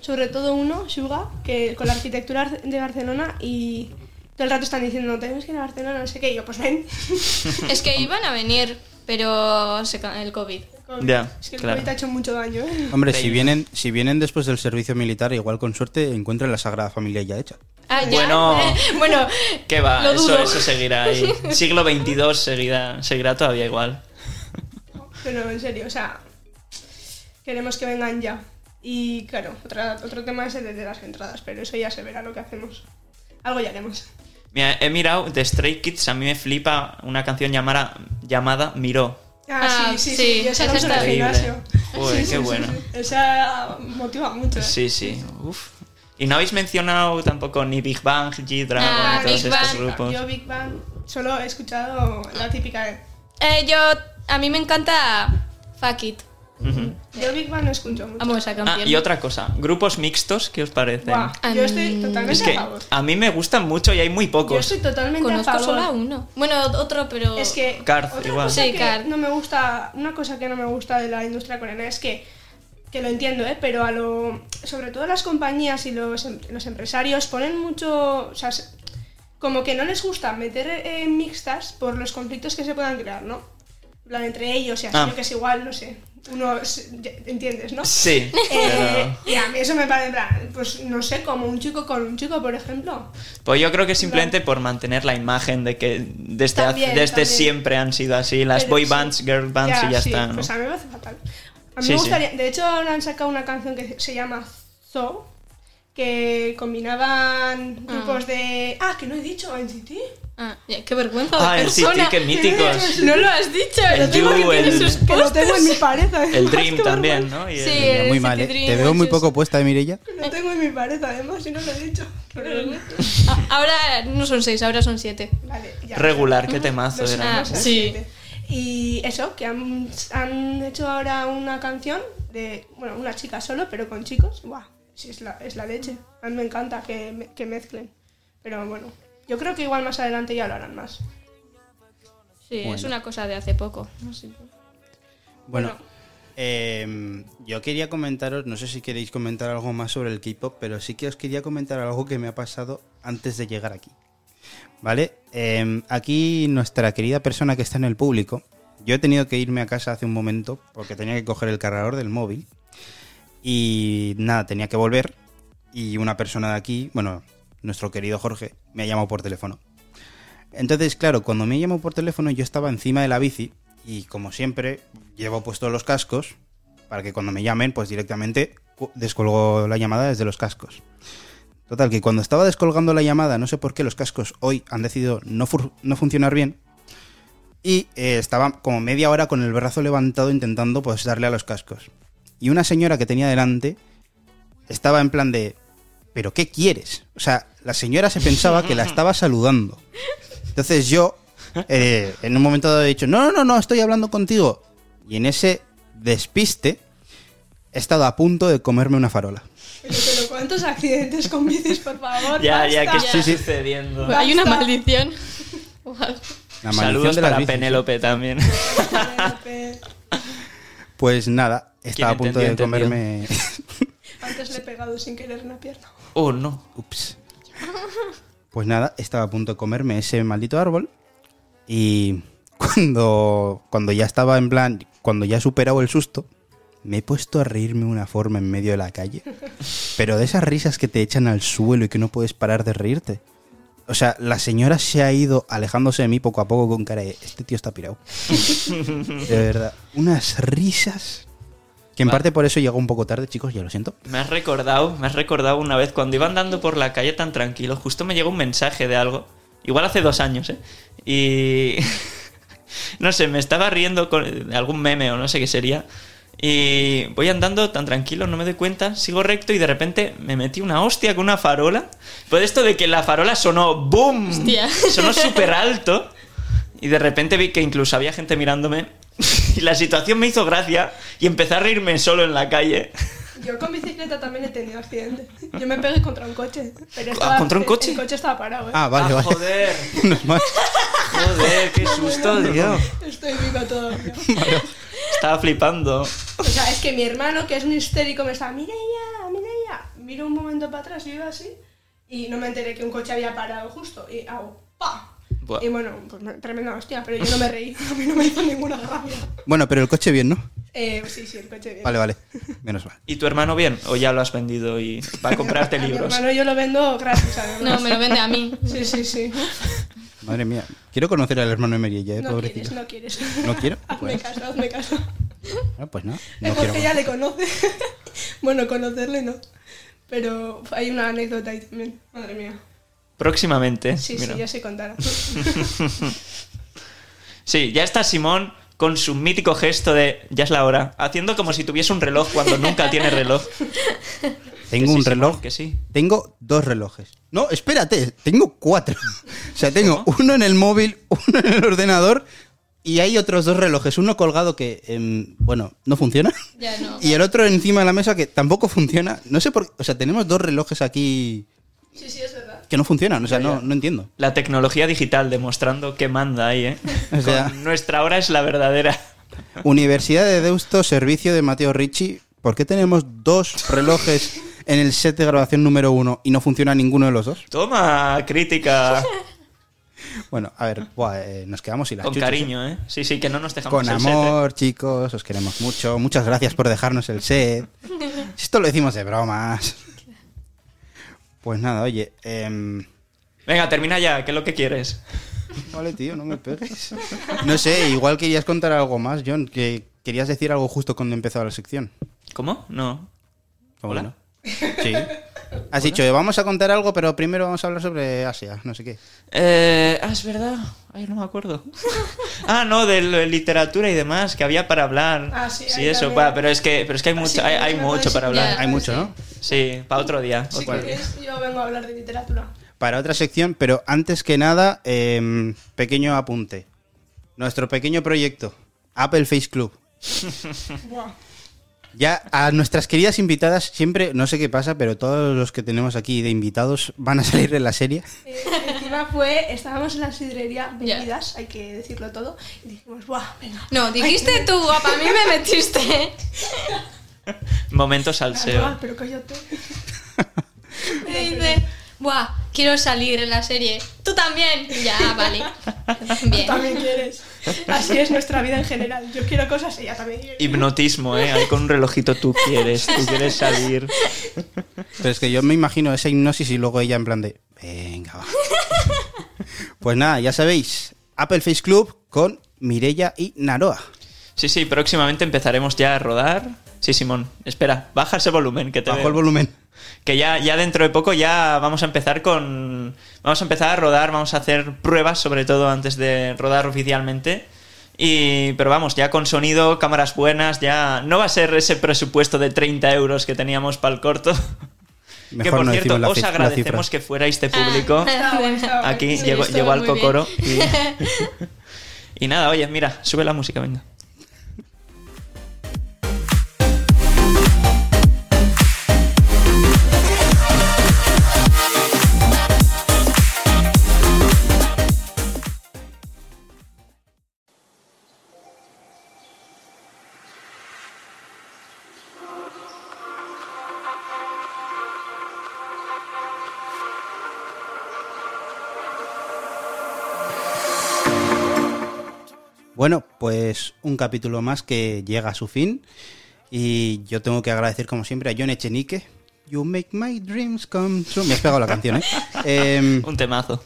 Sobre todo uno, Suga, que con la arquitectura de Barcelona y todo el rato están diciendo, tenemos que ir a Barcelona, no sé qué. Y yo, pues ven. Es que <laughs> iban a venir, pero se ca- el COVID. COVID. Ya, es que el claro. COVID ha hecho mucho daño, ¿eh? Hombre, si vienen, si vienen después del servicio militar, igual con suerte encuentran la Sagrada Familia ya hecha. Ah, ya. Bueno. <laughs> bueno, ¿Qué va? Lo Eso, dudo. eso seguirá ahí. <laughs> Siglo XXII seguirá, seguirá todavía igual. Pero en serio, o sea, queremos que vengan ya. Y claro, otra, otro tema es el de las entradas, pero eso ya se verá lo que hacemos. Algo ya haremos. Mira, he mirado de Stray Kids, a mí me flipa una canción llamada, llamada Miró. Ah, Ah, sí, sí, sí, sí. Yo esa la uso en el gimnasio. Joder, qué bueno. Esa motiva mucho. ¿eh? Sí, sí. Uf. Y no habéis mencionado tampoco ni Big Bang, G-Dragon, Ah, todos Big estos Bang. grupos. Yo Big Bang solo he escuchado la típica de... eh, yo, a mí me encanta Fuck It. Ujú. Yo Big Bang no escucho mucho. Amo esa Ah, y otra cosa, grupos mixtos, ¿qué os parecen? Buah, yo estoy totalmente Es que a favor. a mí me gustan mucho y hay muy Yo pocos. estoy totalmente Conozco a favor. solo a uno. Bueno, otro, pero... Es que Card, otra igual. cosa Sí, que Card. no me gusta, una cosa que no me gusta de la industria coreana es que que lo entiendo, ¿eh? pero a lo, sobre todo las compañías y los, em- los empresarios ponen mucho, o sea, se- como que no les gusta meter eh, mixtas por los conflictos que se puedan crear, ¿no? Plan, entre ellos y así, Ah. yo que es igual, no sé, uno, ¿entiendes, no? Sí, Eh, pero... y a mí eso me parece, pues no sé, como un chico con un chico, por ejemplo. Pues yo creo que simplemente por mantener la imagen de que desde, hace- También, desde también. siempre han sido así, las Pero boy sí. bands, girl bands y ya sí, está, ¿no? Pues a mí me parece fatal. A mí Sí, me sí. gustaría, de hecho ahora han sacado una canción que se llama Zo, que combinaban grupos de... Ah, que no he dicho, NCT. Ah, ya, qué vergüenza de Ah, el persona. City, qué míticos. <laughs> No lo has dicho. El lo tengo You, que el- sus Que lo tengo en mi pared. además, <laughs> El Dream también. ¿no? Y el- Sí, Mira, el muy City mal, ¿eh? Dream, Te veo muy poco puesta, ¿eh, Mirella? <laughs> Lo tengo en mi pared además y no lo he dicho. Ah, Ahora no son seis, ahora son siete. Vale, ya. Regular, qué temazo era. Ah, sí. siete. Y eso, que han, han hecho ahora una canción de, bueno, una chica solo, pero con chicos. Buah, sí, es la, es la leche. A mí me encanta que, que mezclen. Pero bueno, yo creo que igual más adelante ya lo harán más. Sí, es una cosa de hace poco. Bueno, Bueno. em, yo quería comentaros, no sé si queréis comentar algo más sobre el K-pop, pero sí que os quería comentar algo que me ha pasado antes de llegar aquí. ¿Vale? Em, aquí nuestra querida persona que está en el público, yo he tenido que irme a casa hace un momento porque tenía que coger el cargador del móvil y nada, tenía que volver y una persona de aquí, bueno, nuestro querido Jorge, me ha llamado por teléfono. Entonces, claro, cuando me llamó por teléfono yo estaba encima de la bici y como siempre llevo puestos los cascos para que cuando me llamen pues directamente descolgo la llamada desde los cascos. Total, que cuando estaba descolgando la llamada, no sé por qué los cascos hoy han decidido no, no funcionar bien y eh, estaba como media hora con el brazo levantado intentando pues darle a los cascos. Y una señora que tenía delante estaba en plan de, ¿pero qué quieres? O sea, la señora se pensaba que la estaba saludando. Entonces yo, eh, en un momento dado he dicho, no, no, no, no, estoy hablando contigo. Y en ese despiste he estado a punto de comerme una farola. Pero, pero ¿cuántos accidentes con bicis, por favor? Ya, ya, ¿qué basta. está sucediendo? Hay una maldición. La maldición Saludos de para. Penélope también. Penélope. Pues nada, estaba a punto de entendió. comerme... Antes le he pegado sin querer una pierna. Oh, no. Ups. <laughs> Pues nada, estaba a punto de comerme ese maldito árbol y <laughs> cuando, cuando ya estaba en plan, cuando ya he superado el susto, me he puesto a reírme una forma en medio de la calle. Pero de esas risas que te echan al suelo y que no puedes parar de reírte. O sea, la señora se ha ido alejándose de mí poco a poco con cara de, este tío está pirado. <laughs> De verdad, unas risas que en Va. parte por eso llegó un poco tarde, chicos, ya lo siento. Me has recordado, me has recordado una vez cuando iba andando por la calle tan tranquilo, justo me llegó un mensaje de algo, igual hace dos años, ¿eh? Y <laughs> no sé, me estaba riendo con de algún meme o no sé qué sería. Y voy andando tan tranquilo, no me doy cuenta, sigo recto y de repente me metí una hostia con una farola. Pues esto de que la farola sonó ¡boom! Hostia. Sonó <laughs> súper alto. Y de repente vi que incluso había gente mirándome. <laughs> Y la situación me hizo gracia y empecé a reírme solo en la calle. Yo con bicicleta también he tenido accidente. Yo me pegué contra un coche. Pero Ah, estaba, ¿contra un coche? El coche estaba parado, ¿eh? Ah, vale, Ah, vale. joder. <laughs> Joder, qué susto, tío. Estoy viva todavía. <laughs> Estaba flipando. O sea, es que mi hermano, que es un histérico, me estaba, mira ya, mira ya. Miro un momento para atrás y iba así. Y no me enteré que un coche había parado justo. Y hago, ¡pa! Buah. Y bueno, pues me- tremenda hostia, pero yo no me reí. <laughs> A mí no me hizo ninguna gracia. Bueno, pero el coche bien, ¿no? Eh, sí, sí, el coche bien. Vale, vale. <laughs> Menos mal. ¿Y tu hermano bien? ¿O ya lo has vendido y va a comprarte A <laughs> mi libros? hermano yo lo vendo gratis, además. No, me lo vende a mí. Sí, sí, sí. Madre mía. Quiero conocer al hermano de Meriella, eh, No pobrecito. quieres, no quieres. ¿No quiero? Hazme Pues, caso, hazme caso. ah, pues no. No Jorge quiero. ya le conoce. bueno, conocerle no. Pero hay una anécdota ahí también. Madre mía. Próximamente. Sí, mira. sí, ya se contará. <laughs> Sí, ya está Simón con su mítico gesto de ya es la hora, haciendo como si tuviese un reloj cuando nunca tiene reloj. <laughs> Tengo sí, un Simón, reloj. que sí. Tengo dos relojes. No, espérate, tengo cuatro. <laughs> O sea, tengo uno en el móvil, uno en el ordenador y hay otros dos relojes. Uno colgado que, em, bueno, no funciona. Ya no. Y el otro encima de la mesa que tampoco funciona. No sé por qué. O sea, tenemos dos relojes aquí sí, sí, es verdad. Que no funcionan. O sea, no, no entiendo. La tecnología digital demostrando que manda ahí, ¿eh? <laughs> O sea- Con nuestra hora es la verdadera. Universidad de Deusto, servicio de Mateo Ricci. ¿Por qué tenemos dos relojes en el set de grabación número uno y no funciona ninguno de los dos? Toma, crítica. <laughs> Bueno, a ver, buah, eh, nos quedamos sin las Con chuchas, ¿eh? cariño, ¿eh? Sí, sí, que no nos dejamos Con el set, ¿eh? amor, chicos, os queremos mucho. Muchas gracias por dejarnos el set. <laughs> Esto lo decimos de bromas. Pues nada, oye, em, Venga, termina ya, ¿qué es lo que quieres? vale, tío, no me pegues. No sé, igual querías contar algo más, John, que querías decir algo justo cuando empezó la sección. ¿Cómo? No. ¿Cómo Hola. no? Sí. Has dicho, "Eh, vamos a contar algo, pero primero vamos a hablar sobre Asia, no sé qué. Eh, ah, es verdad. Ay, no me acuerdo. <laughs> ah, no, de literatura y demás que había para hablar. Ah, sí, sí eso, pero es que, pero es que hay Ah, mucho, sí, hay, hay mucho para hablar. Hay mucho, ¿no? Sí, para otro día. Si otro día. yo vengo a hablar de literatura. Para otra sección, pero antes que nada, em, pequeño apunte. Nuestro pequeño proyecto, Apple Face Club. <laughs> Ya a nuestras queridas invitadas, siempre, no sé qué pasa, pero todos los que tenemos aquí de invitados van a salir en la serie. Eh, encima fue, estábamos en la sidrería Ya. vendidas, hay que decirlo todo, y dijimos, ¡buah, venga! No, dijiste tú, guapa, a mí me metiste. Momento Ah, salseo. pero cállate. Me dice, buah, quiero salir en la serie. Tú también. Ya, <laughs> vale. Tú Bien. también quieres. Así es nuestra vida en general. Yo quiero cosas, ella también quiere. Hipnotismo, ¿eh? Ahí con un relojito tú quieres, tú quieres salir. Pero es que yo me imagino esa hipnosis y luego ella en plan de, venga, va. <laughs> Pues nada, ya sabéis, Apple Face Club con Mirella y Naroa. Sí, sí, próximamente empezaremos ya a rodar. Sí, Simón, espera, baja ese volumen que te Bajo veo. el volumen. Que ya, ya dentro de poco ya vamos a empezar con. Vamos a empezar a rodar, vamos a hacer pruebas, sobre todo antes de rodar oficialmente. Y, pero vamos, ya con sonido, cámaras buenas, ya no va a ser ese presupuesto de 30 euros que teníamos para el corto. <laughs> que Mejor por no cierto, os agradecemos que fuerais de público. <laughs> Bueno, bueno. Aquí Sí, llegó, al cocoro. Y, <laughs> y nada, oye, mira, sube la música, venga. Pues un capítulo más que llega a su fin. Y yo tengo que agradecer, como siempre, a John Echenique. You make my dreams come true. Me has pegado la canción, ¿eh? <laughs> Em, Un temazo.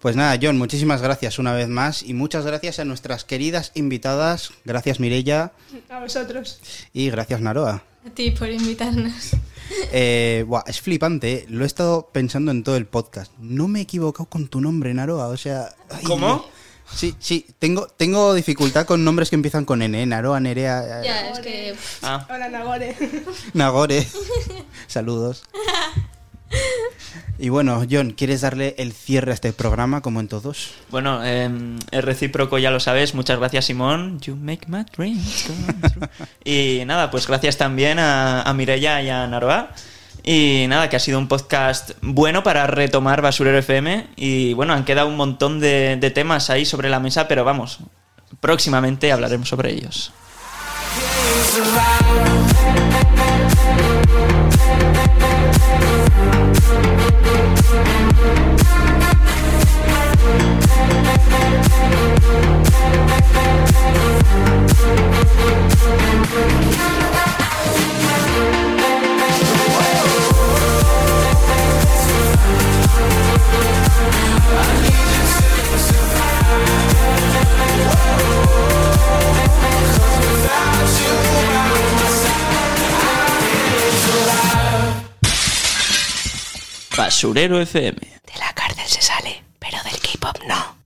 Pues nada, John, muchísimas gracias una vez más. Y muchas gracias a nuestras queridas invitadas. Gracias, Mirella. A vosotros. Y gracias, Naroa. A ti por invitarnos. Eh, buah, es flipante, ¿eh? lo he estado pensando en todo el podcast. No me he equivocado con tu nombre, Naroa. O sea. ay, ¿Cómo? Sí, sí, tengo, tengo dificultad con nombres que empiezan con N, Naroa, Nerea, eh, Ya, es que. Ah, Hola, Nagore. <laughs> Nagore. Saludos. <laughs> Y bueno, John, ¿quieres darle el cierre a este programa como en todos? bueno, eh, es recíproco, ya lo sabes. Muchas gracias, Simón. You make my dreams come true. <laughs> Y nada, pues gracias también a, a Mireia y a Naroa. Y nada, que ha sido un podcast bueno para retomar Basurero FM. Y bueno, han quedado un montón de, de temas ahí sobre la mesa, pero vamos, próximamente hablaremos sobre ellos. Basurero FM. De la cárcel se sale, pero del K-pop no.